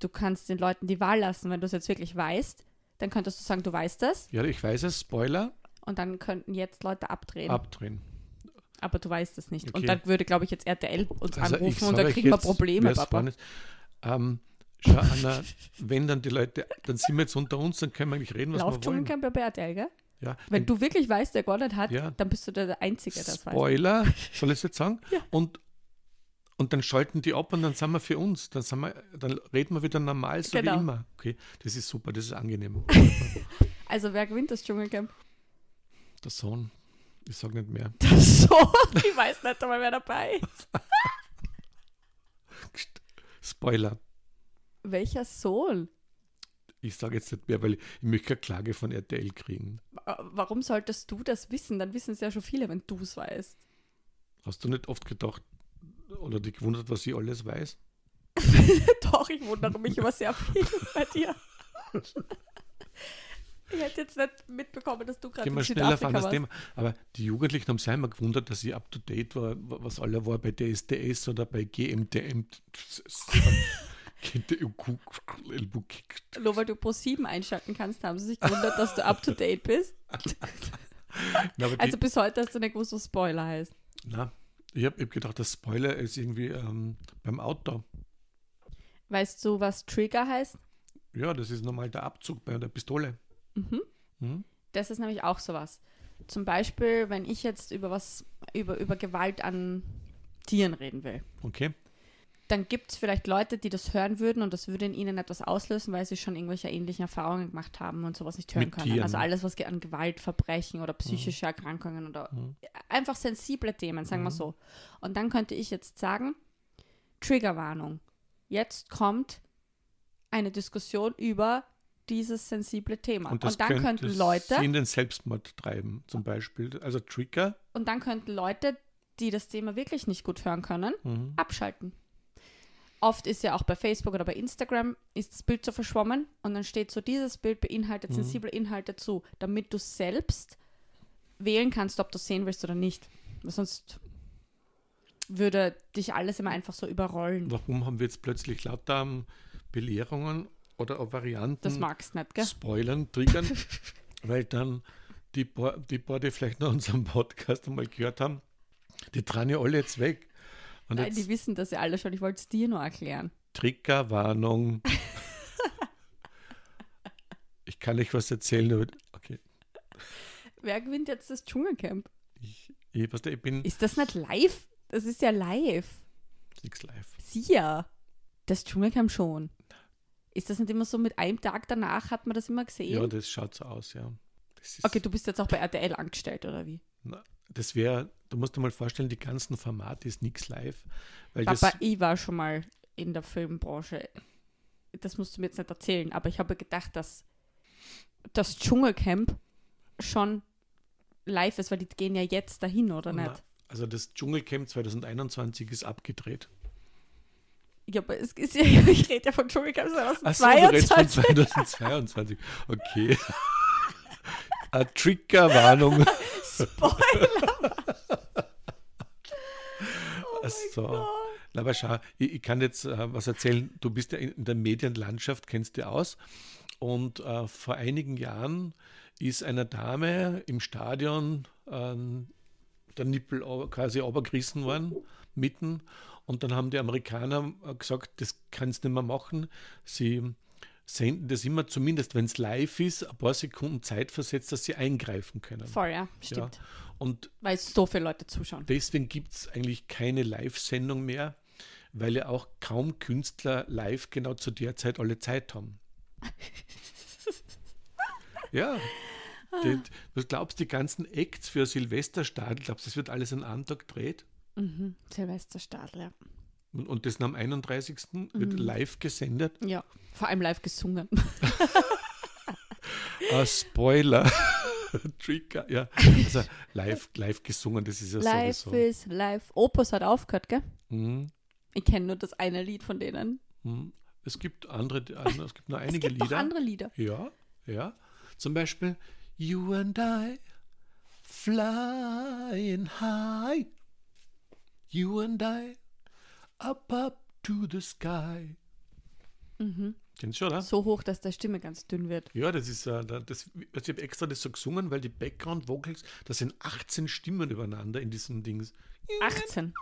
du kannst den Leuten die Wahl lassen, wenn du es jetzt wirklich weißt, dann könntest du sagen, du weißt das Ja, ich weiß es. Spoiler. Und dann könnten jetzt Leute abdrehen. Abdrehen. Aber du weißt es nicht. Okay. Und dann würde, glaube ich, jetzt RTL uns Also anrufen und dann kriegen wir Probleme, Papa. Ähm, schau, Anna, wenn dann die Leute, dann sind wir jetzt unter uns, dann können wir eigentlich reden, was Lauf wir wollen. Dschungelcamp bei RTL, gell? Ja, Wenn du wirklich weißt, der gewonnen hat, Ja. dann bist du der der Einzige, der das weiß. Spoiler, *laughs* soll ich es jetzt sagen? Ja. Und, und dann schalten die ab und dann sind wir für uns. Dann, sind wir, dann reden wir wieder normal, so Genau. wie immer. Okay, das ist super, das ist angenehm. *laughs* Also wer gewinnt das Dschungelcamp? Der Sohn, ich sage nicht mehr. so, ich weiß nicht einmal, wer dabei ist. *laughs* Spoiler, Welcher Sohn? ich sage jetzt nicht mehr, weil ich möchte keine Klage von RTL kriegen. Wa- Warum solltest du das wissen? Dann wissen es ja schon viele, wenn du es weißt. Hast du nicht oft gedacht oder dich gewundert, was ich alles weiß? *laughs* Doch, ich wundere mich über sehr viel bei dir. *laughs* Ich hätte jetzt nicht mitbekommen, dass du gerade in schneller Südafrika anderes warst. Thema. Aber die Jugendlichen haben sich immer gewundert, dass ich up to date war, was alle war bei DSDS oder bei GMTM. *laughs* Nur weil du Pro 7 einschalten kannst, haben sie sich gewundert, dass du up to date bist. *laughs* Na, Also bis heute hast du nicht gewusst, was Spoiler heißt. na, ich habe hab gedacht, das Spoiler ist irgendwie ähm, beim Auto. Weißt du, was Trigger heißt? Ja, das ist normal der Abzug bei der Pistole. Mhm. Hm? Das ist nämlich auch sowas. Zum Beispiel, wenn ich jetzt über was, über, über Gewalt an Tieren reden will, Okay. dann gibt es vielleicht Leute, die das hören würden und das würde in ihnen etwas auslösen, weil sie schon irgendwelche ähnlichen Erfahrungen gemacht haben und sowas nicht hören Mit können. Tieren. Also alles, was an Gewaltverbrechen oder psychische Erkrankungen oder Mhm. einfach sensible Themen, sagen wir Mhm. so. Und dann könnte ich jetzt sagen, Triggerwarnung. Jetzt kommt eine Diskussion über dieses sensible Thema. Und, Und, dann könnte könnten sie Leute in den Selbstmord treiben, zum Beispiel. Also Trigger. und dann könnten Leute, die das Thema wirklich nicht gut hören können, Mhm. abschalten. Oft ist ja auch bei Facebook oder bei Instagram ist das Bild so verschwommen und dann steht so, dieses Bild beinhaltet Mhm. sensible Inhalte zu, damit du selbst wählen kannst, ob du sehen willst oder nicht. Sonst würde dich alles immer einfach so überrollen. Warum haben wir jetzt plötzlich lauter Belehrungen oder auch Varianten? Das magst du nicht, gell? Spoilern, triggern, *laughs* weil dann die paar, die, paar, die vielleicht noch unseren Podcast einmal gehört haben, die dran ja alle jetzt weg. Und Nein, jetzt die wissen das ja alle schon. Ich wollte es dir nur erklären. Triggerwarnung. *laughs* ich kann euch was erzählen. Aber, okay, Wer gewinnt jetzt das Dschungelcamp? ich, ich, du, ich bin Ist das nicht live? Das ist ja live. nichts live. Sie ja. Das Dschungelcamp schon. Ist das nicht immer so, mit einem Tag danach hat man das immer gesehen? Ja, das schaut so aus, ja. Okay, du bist jetzt auch bei RTL angestellt, oder wie? na, das wäre, du musst dir mal vorstellen, die ganzen Formate ist nichts live. Weil Papa, ich war schon mal in der Filmbranche. Das musst du mir jetzt nicht erzählen, aber ich habe gedacht, dass das Dschungelcamp schon live ist, weil die gehen ja jetzt dahin, oder na, nicht? also das Dschungelcamp 2021 ist abgedreht. Ja, aber es ist ja, *laughs* ich rede ja von Dschungelcamp Achso, du redest von 2022. 2022. Okay. *laughs* Triggerwarnung. *laughs* Spoiler! oh So. Na, aber schau, ich, ich kann jetzt äh, was erzählen. Du bist ja in der Medienlandschaft, kennst du aus. Und äh, vor einigen Jahren ist einer Dame im Stadion ähm, der Nippel quasi runtergerissen worden, mitten. Und dann haben die Amerikaner äh, gesagt, das kannst du nicht mehr machen. Sie senden das immer, zumindest wenn es live ist, ein paar Sekunden Zeit versetzt, dass sie eingreifen können. Voll, ja, stimmt. Und Weil so viele Leute zuschauen. Deswegen gibt es eigentlich keine Live-Sendung mehr, weil ja auch kaum Künstler live genau zu der Zeit alle Zeit haben. *laughs* ja. Die, was glaubst du, die ganzen Acts für Silvesterstadel, glaubst du, das wird alles an einem Tag gedreht? Mhm. Silvester Stadler. Und, und das am 31. wird Mhm. live gesendet. Ja, vor allem live gesungen. *laughs* *laughs* Ah, Spoiler. *laughs* Trigger, ja. Also live, live gesungen, das ist ja live sowieso. is live. Opus hat aufgehört, gell? Mhm. Ich kenne nur das eine Lied von denen. Mhm. Es gibt andere, es gibt noch einige es gibt Lieder. andere Lieder. Ja, ja. Zum Beispiel You and I flying high. You and I up up to the sky. Mhm. Kennst du, oder? So hoch, dass der Stimme ganz dünn wird. Ja, das ist äh, da- das, also ich habe extra das so gesungen, weil die Background Vocals, das sind 18 Stimmen übereinander in diesem Dings. 18.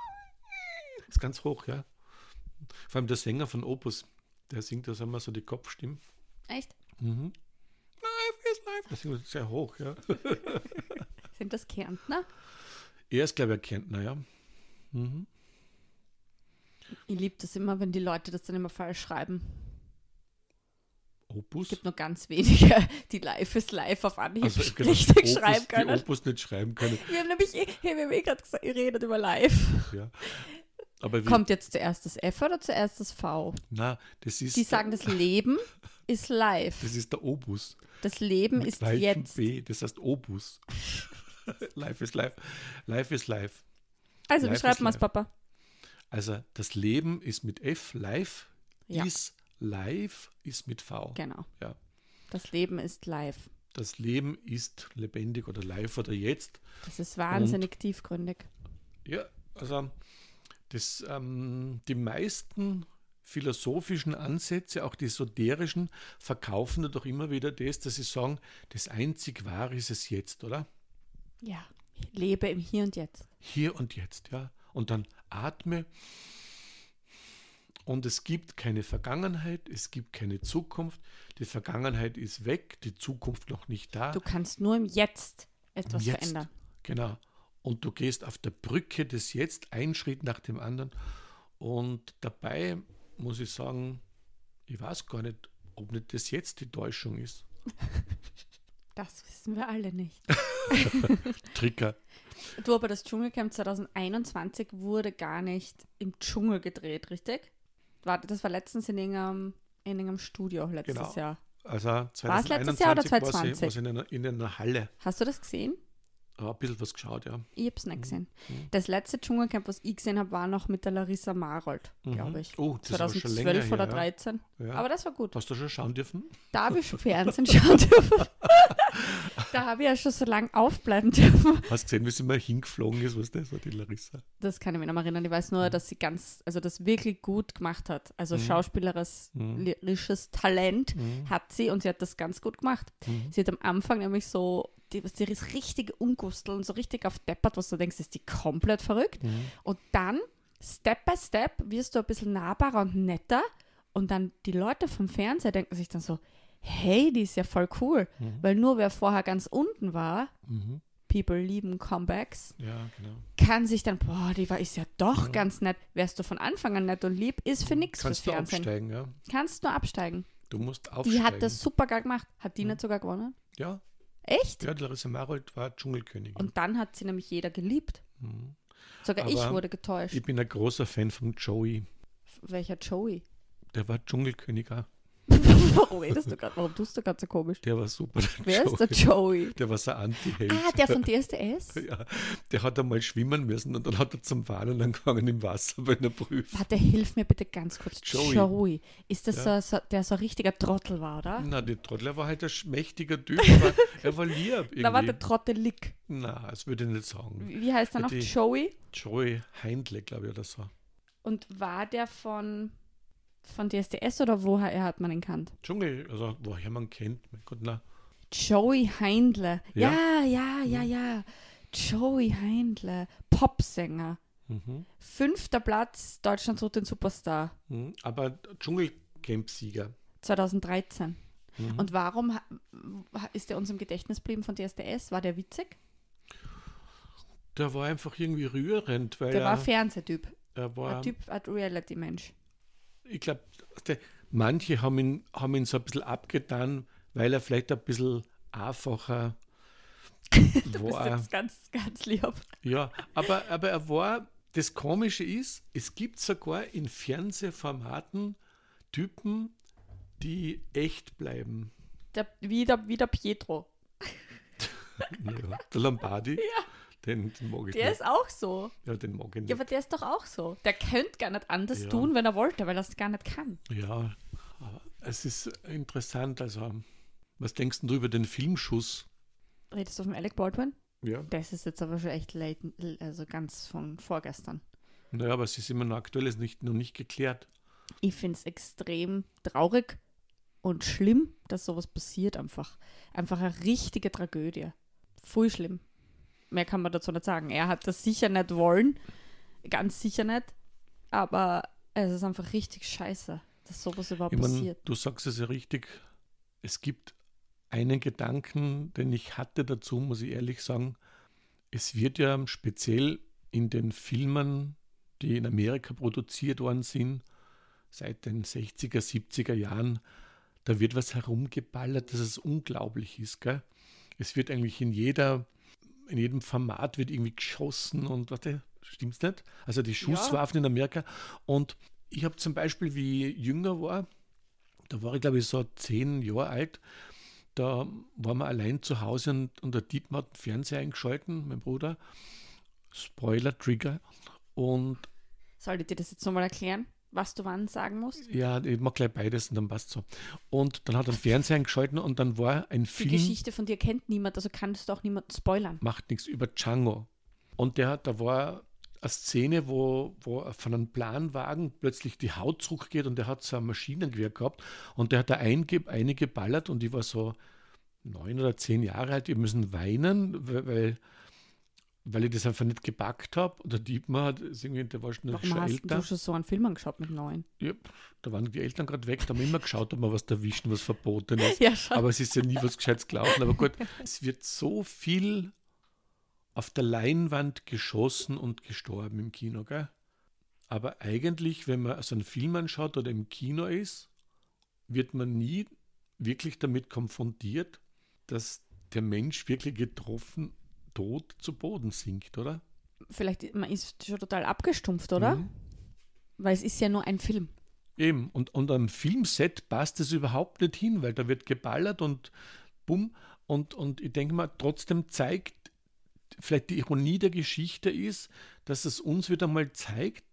Das ist ganz hoch, ja. Vor allem der Sänger von Opus, der singt das immer so die Kopfstimmen. Echt? Mhm. Life is life. Das singt sehr hoch, ja. *laughs* Sind das Kärntner? Er ist, glaube ich, ein Kärntner, ja. Mhm. Ich liebe das immer, wenn die Leute das dann immer falsch schreiben. Opus. Es gibt nur ganz wenige, *laughs* die Live is Live auf Anhieb Also, gedacht, richtig Opus, schreiben die können. Opus nicht schreiben können. Wir haben nämlich, eh- hey, wir haben eh gerade gesagt, ihr redet über Live. Ja. Aber Kommt jetzt zuerst das F oder zuerst das V? na, das ist, Die sagen, das *laughs* Leben ist live. das ist der Opus. Das Leben Mit ist jetzt. B, das heißt Opus. *laughs* life is life. Life is life. Also, wie Live schreibt man es. Papa? Also das Leben ist mit F, live, Ja. ist live, ist mit V. Genau. Ja. Das Leben ist live. Das Leben ist lebendig oder live oder jetzt. Das ist wahnsinnig tiefgründig. Ja, also das, ähm, die meisten philosophischen Ansätze, auch die esoterischen, verkaufen da doch immer wieder das, dass sie sagen, das einzig Wahre ist es jetzt, oder? Ja. Lebe im Hier und Jetzt. Hier und jetzt, ja. Und dann atme. Und es gibt keine Vergangenheit, es gibt keine Zukunft. Die Vergangenheit ist weg, die Zukunft noch nicht da. Du kannst nur im Jetzt etwas Jetzt. verändern. Genau. Und du gehst auf der Brücke des Jetzt einen Schritt nach dem anderen. Und dabei muss ich sagen, ich weiß gar nicht, ob nicht das jetzt die Täuschung ist. *laughs* Das wissen wir alle nicht. *laughs* *laughs* Trigger. Du, aber das Dschungelcamp 2021 wurde gar nicht im Dschungel gedreht, richtig? Das war letztens in irgendeinem, in irgendeinem Studio letztes Genau. Jahr. Also War es letztes Jahr oder 2021 war sie- 2020? war sie in einer, in einer Halle. Hast du das gesehen? Hab ein bisschen was geschaut, ja. Ich hab's nicht gesehen. Mhm. Das letzte Dschungelcamp, was ich gesehen habe, war noch mit der Larissa Marold, glaube Mhm. ich. Oh, das war schon 2012 länger her, oder ja. 13. Ja. Aber das war gut. Hast du schon schauen dürfen? Da habe ich *laughs* schon Fernsehen schauen dürfen. *laughs* da habe ich ja schon so lange aufbleiben dürfen. Hast du gesehen, wie sie mal hingeflogen ist, was das war, die Larissa? Das kann ich mich noch erinnern. Ich weiß nur, dass sie ganz, also das wirklich gut gemacht hat. Also Mhm. schauspielerisches Talent Mhm. hat sie und sie hat das ganz gut gemacht. Mhm. Sie hat am Anfang nämlich so, die, die ist richtig umgusteln, so richtig auf deppert, was du denkst, ist die komplett verrückt. Mhm. Und dann, Step by Step, wirst du ein bisschen nahbarer und netter. Und dann die Leute vom Fernseher denken sich dann so, hey, die ist ja voll cool. Mhm. Weil nur wer vorher ganz unten war, Mhm. People lieben Comebacks, Ja, genau. kann sich dann, boah, die war ist ja doch Ja. ganz nett. Wärst du von Anfang an nett und lieb, ist für nichts fürs Kannst du Fernsehen. absteigen, ja. Kannst nur absteigen. Du musst aufsteigen. Die hat das super geil gemacht. Hat die Mhm. nicht sogar gewonnen? Ja, Echt? ja, Larissa Marold war Dschungelkönigin. Und dann hat sie nämlich jeder geliebt. Mhm. Sogar ich Aber wurde getäuscht. Ich bin ein großer Fan von Joey. Welcher Joey? Der war Dschungelkönig auch. *laughs* Warum *laughs* redest du gerade? Warum tust du gerade so komisch? Der war super. Der Wer ist der Joey. Joey? Der war so Anti-Held. Ah, der von *laughs* DSDS? Ja, der hat einmal schwimmen müssen und dann hat er zum Warnen angefangen im Wasser bei einer Prüfung. Warte, hilf mir bitte ganz kurz. Joey. Ist das Ja. so, der so ein richtiger Trottel war, oder? Na, der Trottel war halt ein mächtiger Typ, aber er war lieb irgendwie. Da war der Trottelig. Na, das würde ich nicht sagen. Wie wie heißt er noch? Die- Joey? Joey Heindle, glaube ich, oder so. Und war der von, von DSDS oder woher hat man ihn kannt? Dschungel, also woher man kennt. Mein Gott, na. Joey Heindle. Ja, Ja. ja, ja, ja. Joey Heindle. Popsänger. Mhm. Fünfter Platz, Deutschland sucht den Superstar. Mhm. Aber Dschungelcamp-Sieger. 2013. Mhm. Und warum ist der uns im Gedächtnis geblieben von DSDS? War der witzig? der war einfach irgendwie rührend, weil Der war er, Fernsehtyp. er war, Ein Typ, ein Reality-Mensch. Ich glaube, manche haben ihn, haben ihn so ein bisschen abgetan, weil er vielleicht ein bisschen einfacher *laughs* Du bist war. jetzt ganz, ganz lieb. Ja, aber, aber er war, das Komische ist, es gibt sogar in Fernsehformaten Typen, die echt bleiben. Der, wie, der, wie der Pietro. *laughs* Ja, der Lombardi, den, den mag ich Der nicht. ist auch so. Ja, den mag ich nicht. Ja, aber der ist doch auch so. Der könnte gar nicht anders Ja. tun, wenn er wollte, weil er es gar nicht kann. Ja, aber es ist interessant. Also, was denkst du über den Filmschuss? Redest du vom Alec Baldwin? Ja. Das ist jetzt aber schon echt late, also ganz von vorgestern. Naja, aber es ist immer noch aktuell, ist nicht, noch nicht geklärt. Ich finde es extrem traurig und schlimm, dass sowas passiert einfach. Einfach eine richtige Tragödie. Voll schlimm. Mehr kann man dazu nicht sagen. Er hat das sicher nicht wollen. Ganz sicher nicht. Aber es ist einfach richtig scheiße, dass sowas überhaupt Ich meine, passiert. du sagst es ja richtig. Es gibt einen Gedanken, den ich hatte dazu, muss ich ehrlich sagen. Es wird ja speziell in den Filmen, die in Amerika produziert worden sind, seit den 60er, 70er Jahren, da wird was herumgeballert, dass es unglaublich ist. Gell? Es wird eigentlich in jeder, in jedem Format wird irgendwie geschossen und warte, stimmt's nicht? Also die Schusswaffen in Amerika. Und ich habe zum Beispiel, wie ich jünger war, da war ich glaube ich so zehn Jahre alt, da waren wir allein zu Hause und, und der Dietmar hat den Fernseher eingeschalten, mein Bruder. Spoiler, Trigger. Und Soll ich dir das jetzt nochmal erklären, was du wann sagen musst? ja, ich mag gleich beides und dann passt so. Und dann hat er den Fernseher eingeschalten und dann war ein Die Film. Geschichte von dir kennt niemand, also kannst du auch niemanden spoilern. macht nichts über Django. Und der, da war eine Szene, wo, wo von einem Planwagen plötzlich die Haut zurückgeht und der hat so ein Maschinengewehr gehabt und der hat da einge, eine geballert und ich war so neun oder zehn Jahre alt, wir müssen weinen, weil, weil, weil ich das einfach nicht gepackt habe. Und der Dietmar hat, irgendwie, der war schon, Warum schon hast älter. du schon so einen Film angeschaut mit neun? Ja, da waren die Eltern gerade weg, da haben wir immer geschaut, ob wir was erwischen, was verboten *laughs* ist. Ja. Aber es ist ja nie was Gescheites gelaufen. Aber gut, *laughs* es wird so viel auf der Leinwand geschossen und gestorben im Kino, gell? Aber eigentlich, wenn man so einen Film anschaut oder im Kino ist, wird man nie wirklich damit konfrontiert, dass der Mensch wirklich getroffen, tot zu Boden sinkt, oder? Vielleicht, man ist schon total abgestumpft, oder? Mhm. Weil es ist ja nur ein Film. Eben, und, und am Filmset passt es überhaupt nicht hin, weil da wird geballert und bumm. Und, und ich denke mal, trotzdem zeigt, vielleicht die Ironie der Geschichte ist, dass es uns wieder mal zeigt,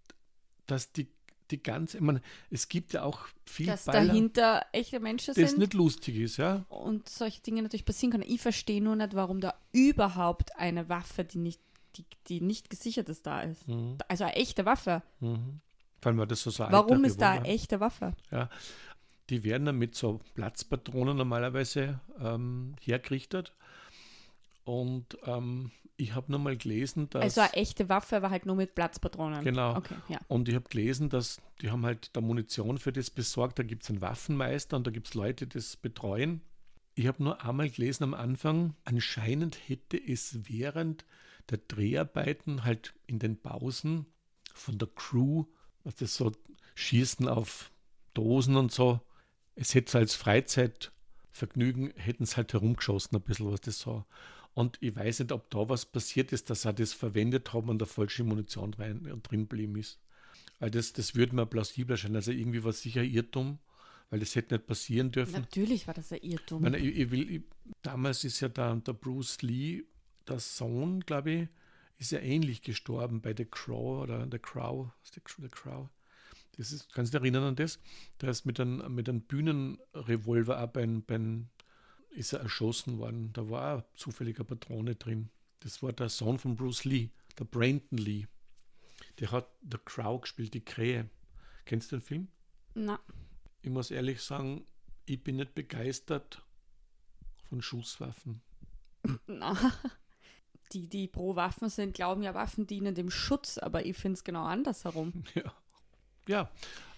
dass die, die ganze, ich meine, es gibt ja auch viel Dass Baller, dahinter echte Menschen das sind nicht lustig ist, ja. und solche Dinge natürlich passieren können. Ich verstehe nur nicht, warum da überhaupt eine Waffe, die nicht, die, die nicht gesichert ist, da ist. Mhm. Also eine echte Waffe. Mhm. Vor allem das so, so Warum ist da eine echte Waffe? Ja, die werden dann mit so Platzpatronen normalerweise ähm, hergerichtet. Und ähm, ich habe nochmal gelesen, dass. Also eine echte Waffe war halt nur mit Platzpatronen. Genau. Okay, ja. Und ich habe gelesen, dass die haben halt da Munition für das besorgt. Da gibt es einen Waffenmeister und da gibt es Leute, die das betreuen. Ich habe nur einmal gelesen am Anfang, anscheinend hätte es während der Dreharbeiten halt in den Pausen von der Crew, was das so Schießen auf Dosen und so, es hätte als Freizeitvergnügen, hätten es halt herumgeschossen, ein bisschen was das so. Und ich weiß nicht, ob da was passiert ist, dass sie das verwendet haben und da falsche Munition rein, drin geblieben ist. Weil das, das würde mir plausibler scheinen. Also irgendwie war es sicher Irrtum, weil das hätte nicht passieren dürfen. Natürlich war das ein Irrtum. Ich meine, ich, ich will, ich, damals ist ja der, der Bruce Lee, der Sohn, glaube ich, ist ja ähnlich gestorben bei The Crow oder The Crow. Was ist The, Crow? Das ist, kannst du dich erinnern an das? Der ist mit einem, mit einem Bühnenrevolver auch beim, beim, ist er erschossen worden. Da war auch zufälliger Patrone drin. Das war der Sohn von Bruce Lee, der Brandon Lee. Der hat The Crow gespielt, die Krähe. Kennst du den Film? Na, Ich muss ehrlich sagen, ich bin nicht begeistert von Schusswaffen. na. *laughs* Die, die pro Waffen sind, glauben ja, Waffen dienen dem Schutz, aber ich finde es genau andersherum. *laughs* Ja, ja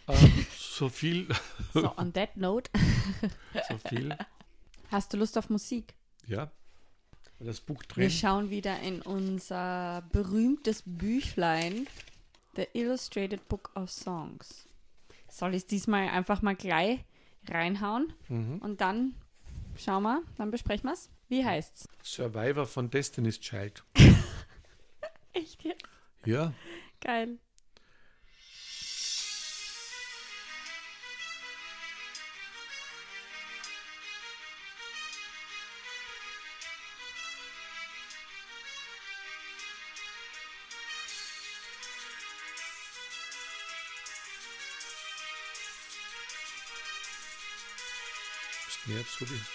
äh, so viel, So, on that note, *laughs* so viel. Hast du Lust auf Musik? Ja, das Buch Wir drin. schauen wieder in unser berühmtes Büchlein, The Illustrated Book of Songs. Soll ich es diesmal einfach mal gleich reinhauen Mhm. und dann schauen wir, dann besprechen wir es. Wie heißt's? Survivor von Destiny's Child. *laughs* Echt jetzt? Ja, Geil. Bist näher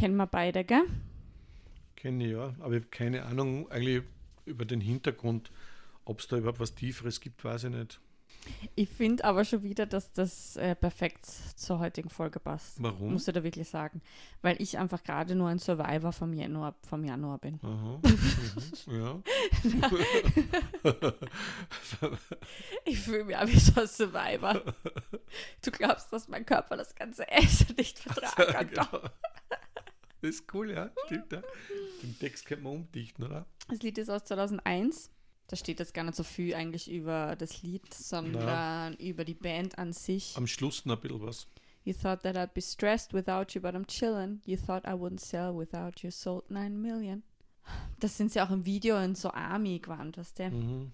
Kennen wir beide, gell? Kenne ich ja, aber ich habe keine Ahnung eigentlich über den Hintergrund, ob es da überhaupt was Tieferes gibt, weiß ich nicht. Ich finde aber schon wieder, dass das äh, perfekt zur heutigen Folge passt. Warum? Muss ich da wirklich sagen. Weil ich einfach gerade nur ein Survivor vom Januar, vom Januar bin. Aha, *laughs* mhm, ja. *laughs* Ich fühle mich auch wie so ein Survivor. Du glaubst, dass mein Körper das ganze Essen nicht *laughs* vertragen kann. Doch. genau. Das ist cool, ja, stimmt. Ja. *laughs* Den Text könnte man umdichten, oder? Das Lied ist aus 2001. Da steht jetzt gar nicht so viel eigentlich über das Lied, sondern über die Band an sich. Am Schluss noch ein bisschen was. You thought that I'd be stressed without you, but I'm chillin'. You thought I wouldn't sell without you, sold 9 million. Das sind sie auch im Video in so Army gewandt, weißt du? Mhm.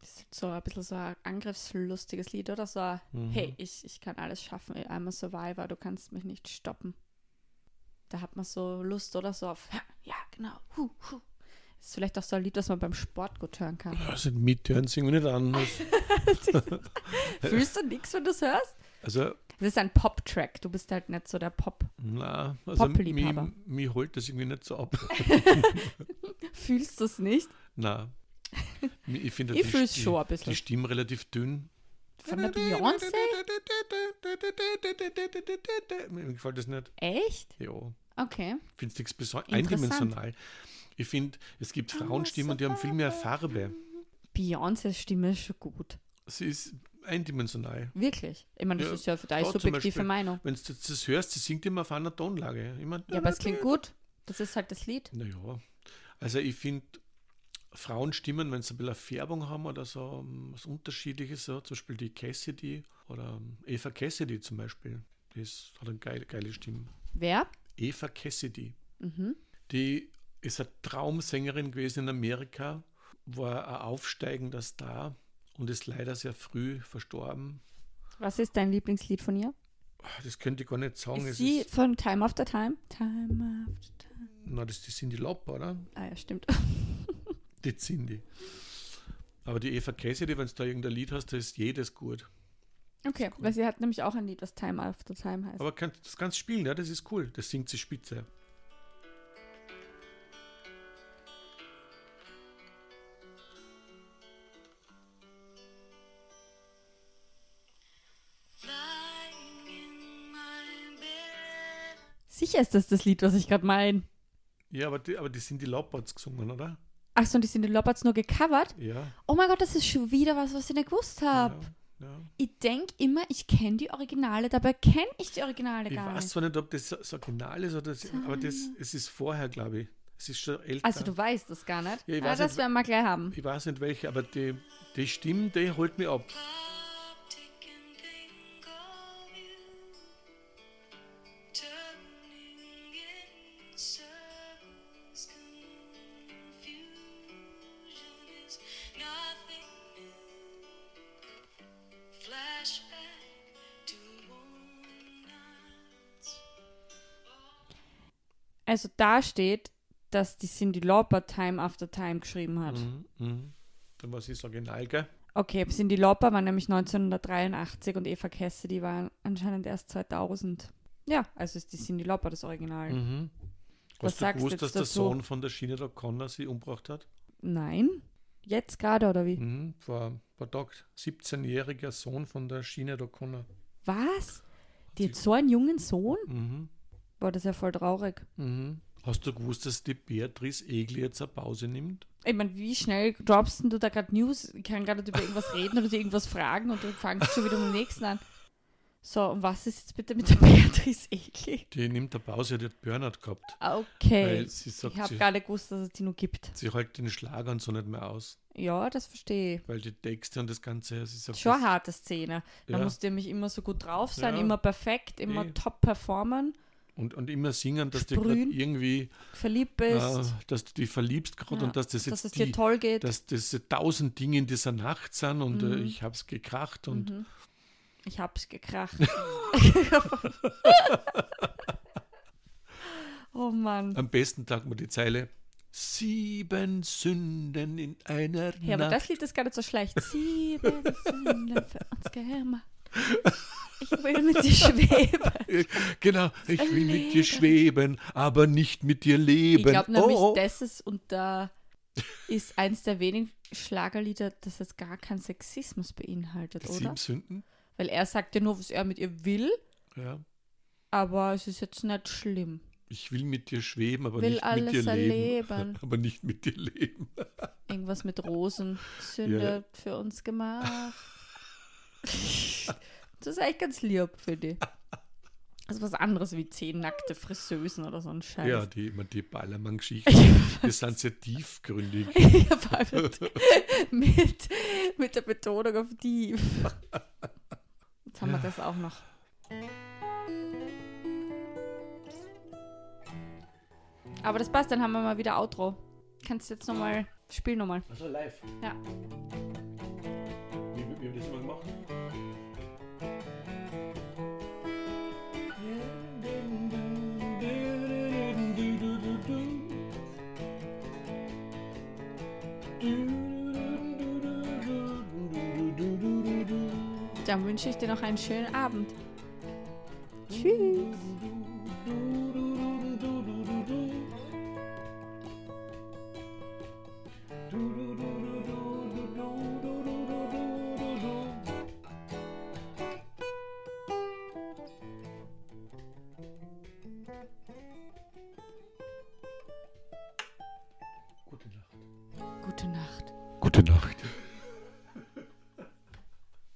Das ist so ein bisschen so ein angriffslustiges Lied oder so. ein, Mhm. Hey, ich, ich kann alles schaffen. I'm a survivor, du kannst mich nicht stoppen. Da hat man so Lust oder so auf, ja, genau. Hu, hu. Ist vielleicht auch so ein Lied, das man beim Sport gut hören kann. Also mithören singen wir nicht an. *laughs* Fühlst du nichts, wenn du es hörst? Also, Das ist ein Pop-Track. Du bist halt nicht so der Pop. na, also Pop-Liebhaber. mich, mich holt das irgendwie nicht so ab. *laughs* Fühlst du es nicht? na. *laughs* Ich finde Ich die- die- schon ein bisschen. Die Stimmen relativ dünn. Von der Beyoncé? Mir gefällt das nicht. Echt? Ja. Okay. Ich finde es nichts besonders Interessant. eindimensional. Ich finde, es gibt Frauenstimmen, die haben viel mehr Farbe. Beyoncés Stimme ist schon gut. Sie ist eindimensional. Wirklich. Ich meine, das Ja, ist ja für deine subjektive. Meinung. Wenn du das hörst, sie singt immer auf einer Tonlage. Mein, Ja, aber es klingt gut. Das ist halt das Lied. Naja, also ich finde Frauenstimmen, wenn sie ein bisschen Färbung haben oder so, um, was Unterschiedliches, so, zum Beispiel die Cassidy oder um, Eva Cassidy zum Beispiel, die ist, hat eine geile, geile Stimme. Wer? Eva Cassidy, Mhm. die ist eine Traumsängerin gewesen in Amerika, war ein aufsteigender Star und ist leider sehr früh verstorben. Was ist dein Lieblingslied von ihr? Das könnte ich gar nicht sagen. Ist sie ist, von Time After Time? Time After Time. na, das ist die Cindy Lauper, oder? Ah ja, stimmt. *laughs* Die Cindy. Aber die Eva Cassidy, wenn du da irgendein Lied hast, da ist jedes gut. Okay, weil sie hat nämlich auch ein Lied, das Time After Time heißt. Aber kann, das kannst du spielen, ja, das ist cool. Das singt sie spitze. Sicher ist das das Lied, was ich gerade meine. Ja, aber die, aber die sind die Lauperts gesungen, oder? Ach so, und die sind die Lobards nur gecovert? Ja. Oh mein Gott, das ist schon wieder was, was ich nicht gewusst habe. ja, ja. Ich denke immer, ich kenne die Originale, dabei kenne ich die Originale Ich gar weiß nicht. zwar nicht, ob das das Original ist, oder das, aber das, es ist vorher, glaube ich. Es ist schon älter. Also du weißt das gar nicht? Ja, ich ah, weiß das nicht, werden wir gleich haben. ich weiß nicht welche, aber die, die Stimme, die holt mich ab. Also da steht, dass die Cindy Lauper Time After Time geschrieben hat. Mhm, mhm. Dann war es das Original, gell? Okay, Cindy Lauper war nämlich 1983 und Eva Cassidy war anscheinend erst 2000. Ja, also ist die Cindy Lauper das Original. Mhm. Was Hast du sagst du gewusst, dass der dazu? Sohn von der Sinead O'Connor sie umgebracht hat? Nein? Jetzt gerade oder wie? Mhm. Vor ein paar Tagen. 17-jähriger Sohn von der Sinead O'Connor. Was? Die hat so einen jungen Sohn? Mhm. Boah, das ist ja voll traurig. Mhm. Hast du gewusst, dass die Beatrice Egli jetzt eine Pause nimmt? Ich meine, wie schnell droppst denn du da gerade News? Ich kann gerade über irgendwas reden oder dir irgendwas fragen und du fangst schon wieder mit dem nächsten an. So, und was ist jetzt bitte mit der Beatrice Egli? Die nimmt eine Pause, die hat Burnout gehabt. Ah, Okay. Sagt, ich habe gar nicht gewusst, dass es die noch gibt. Sie hält den Schlager und so nicht mehr aus. Ja, das verstehe ich. Weil die Texte und das Ganze, sie sagt, Schon eine harte Szene. Da Ja. musst du nämlich immer so gut drauf sein, Ja. immer perfekt, immer Eh. top performen, und, und immer singen, dass du Sprühen. irgendwie, verliebt bist, äh, dass du dich verliebst gerade ja, und dass das dass jetzt es dir die, toll geht. dass das tausend Dinge in dieser Nacht sind und äh, Mhm. ich hab's gekracht und Mhm. Ich hab's gekracht. *laughs* oh Mann. am besten sagt man die Zeile Sieben Sünden in einer Ja, aber Nacht. das Lied ist gar nicht so schlecht. Sieben *laughs* Sünden für uns gemacht. Ich will mit dir schweben. *laughs* Genau, ich will mit dir schweben, aber nicht mit dir leben. Ich glaube nämlich, oh, oh. das ist, und da ist eins der wenigen Schlagerlieder, das jetzt gar keinen Sexismus beinhaltet, Die oder? Sieben Sünden? Weil er sagt ja nur, was er mit ihr will, Ja. aber es ist jetzt nicht schlimm. Ich will mit dir schweben, aber Will nicht mit dir alles leben. erleben. *laughs* Aber nicht mit dir leben. Irgendwas mit Rosen. Sünde für uns gemacht. *laughs* das ist eigentlich ganz lieb für die. Das ist was anderes wie zehn nackte Friseusen oder so ein Scheiß. Ja, die, immer die Ballermann-Geschichten, *laughs* die sind sehr tiefgründig. *laughs* Ja, mit, mit, mit der Betonung auf tief. Jetzt haben wir das auch noch. Aber das passt, dann haben wir mal wieder Outro. Kannst du jetzt nochmal, spiel nochmal. Also live. Ja. Wie, wie haben wir das immer gemacht? Dann wünsche ich dir noch einen schönen Abend. Tschüss.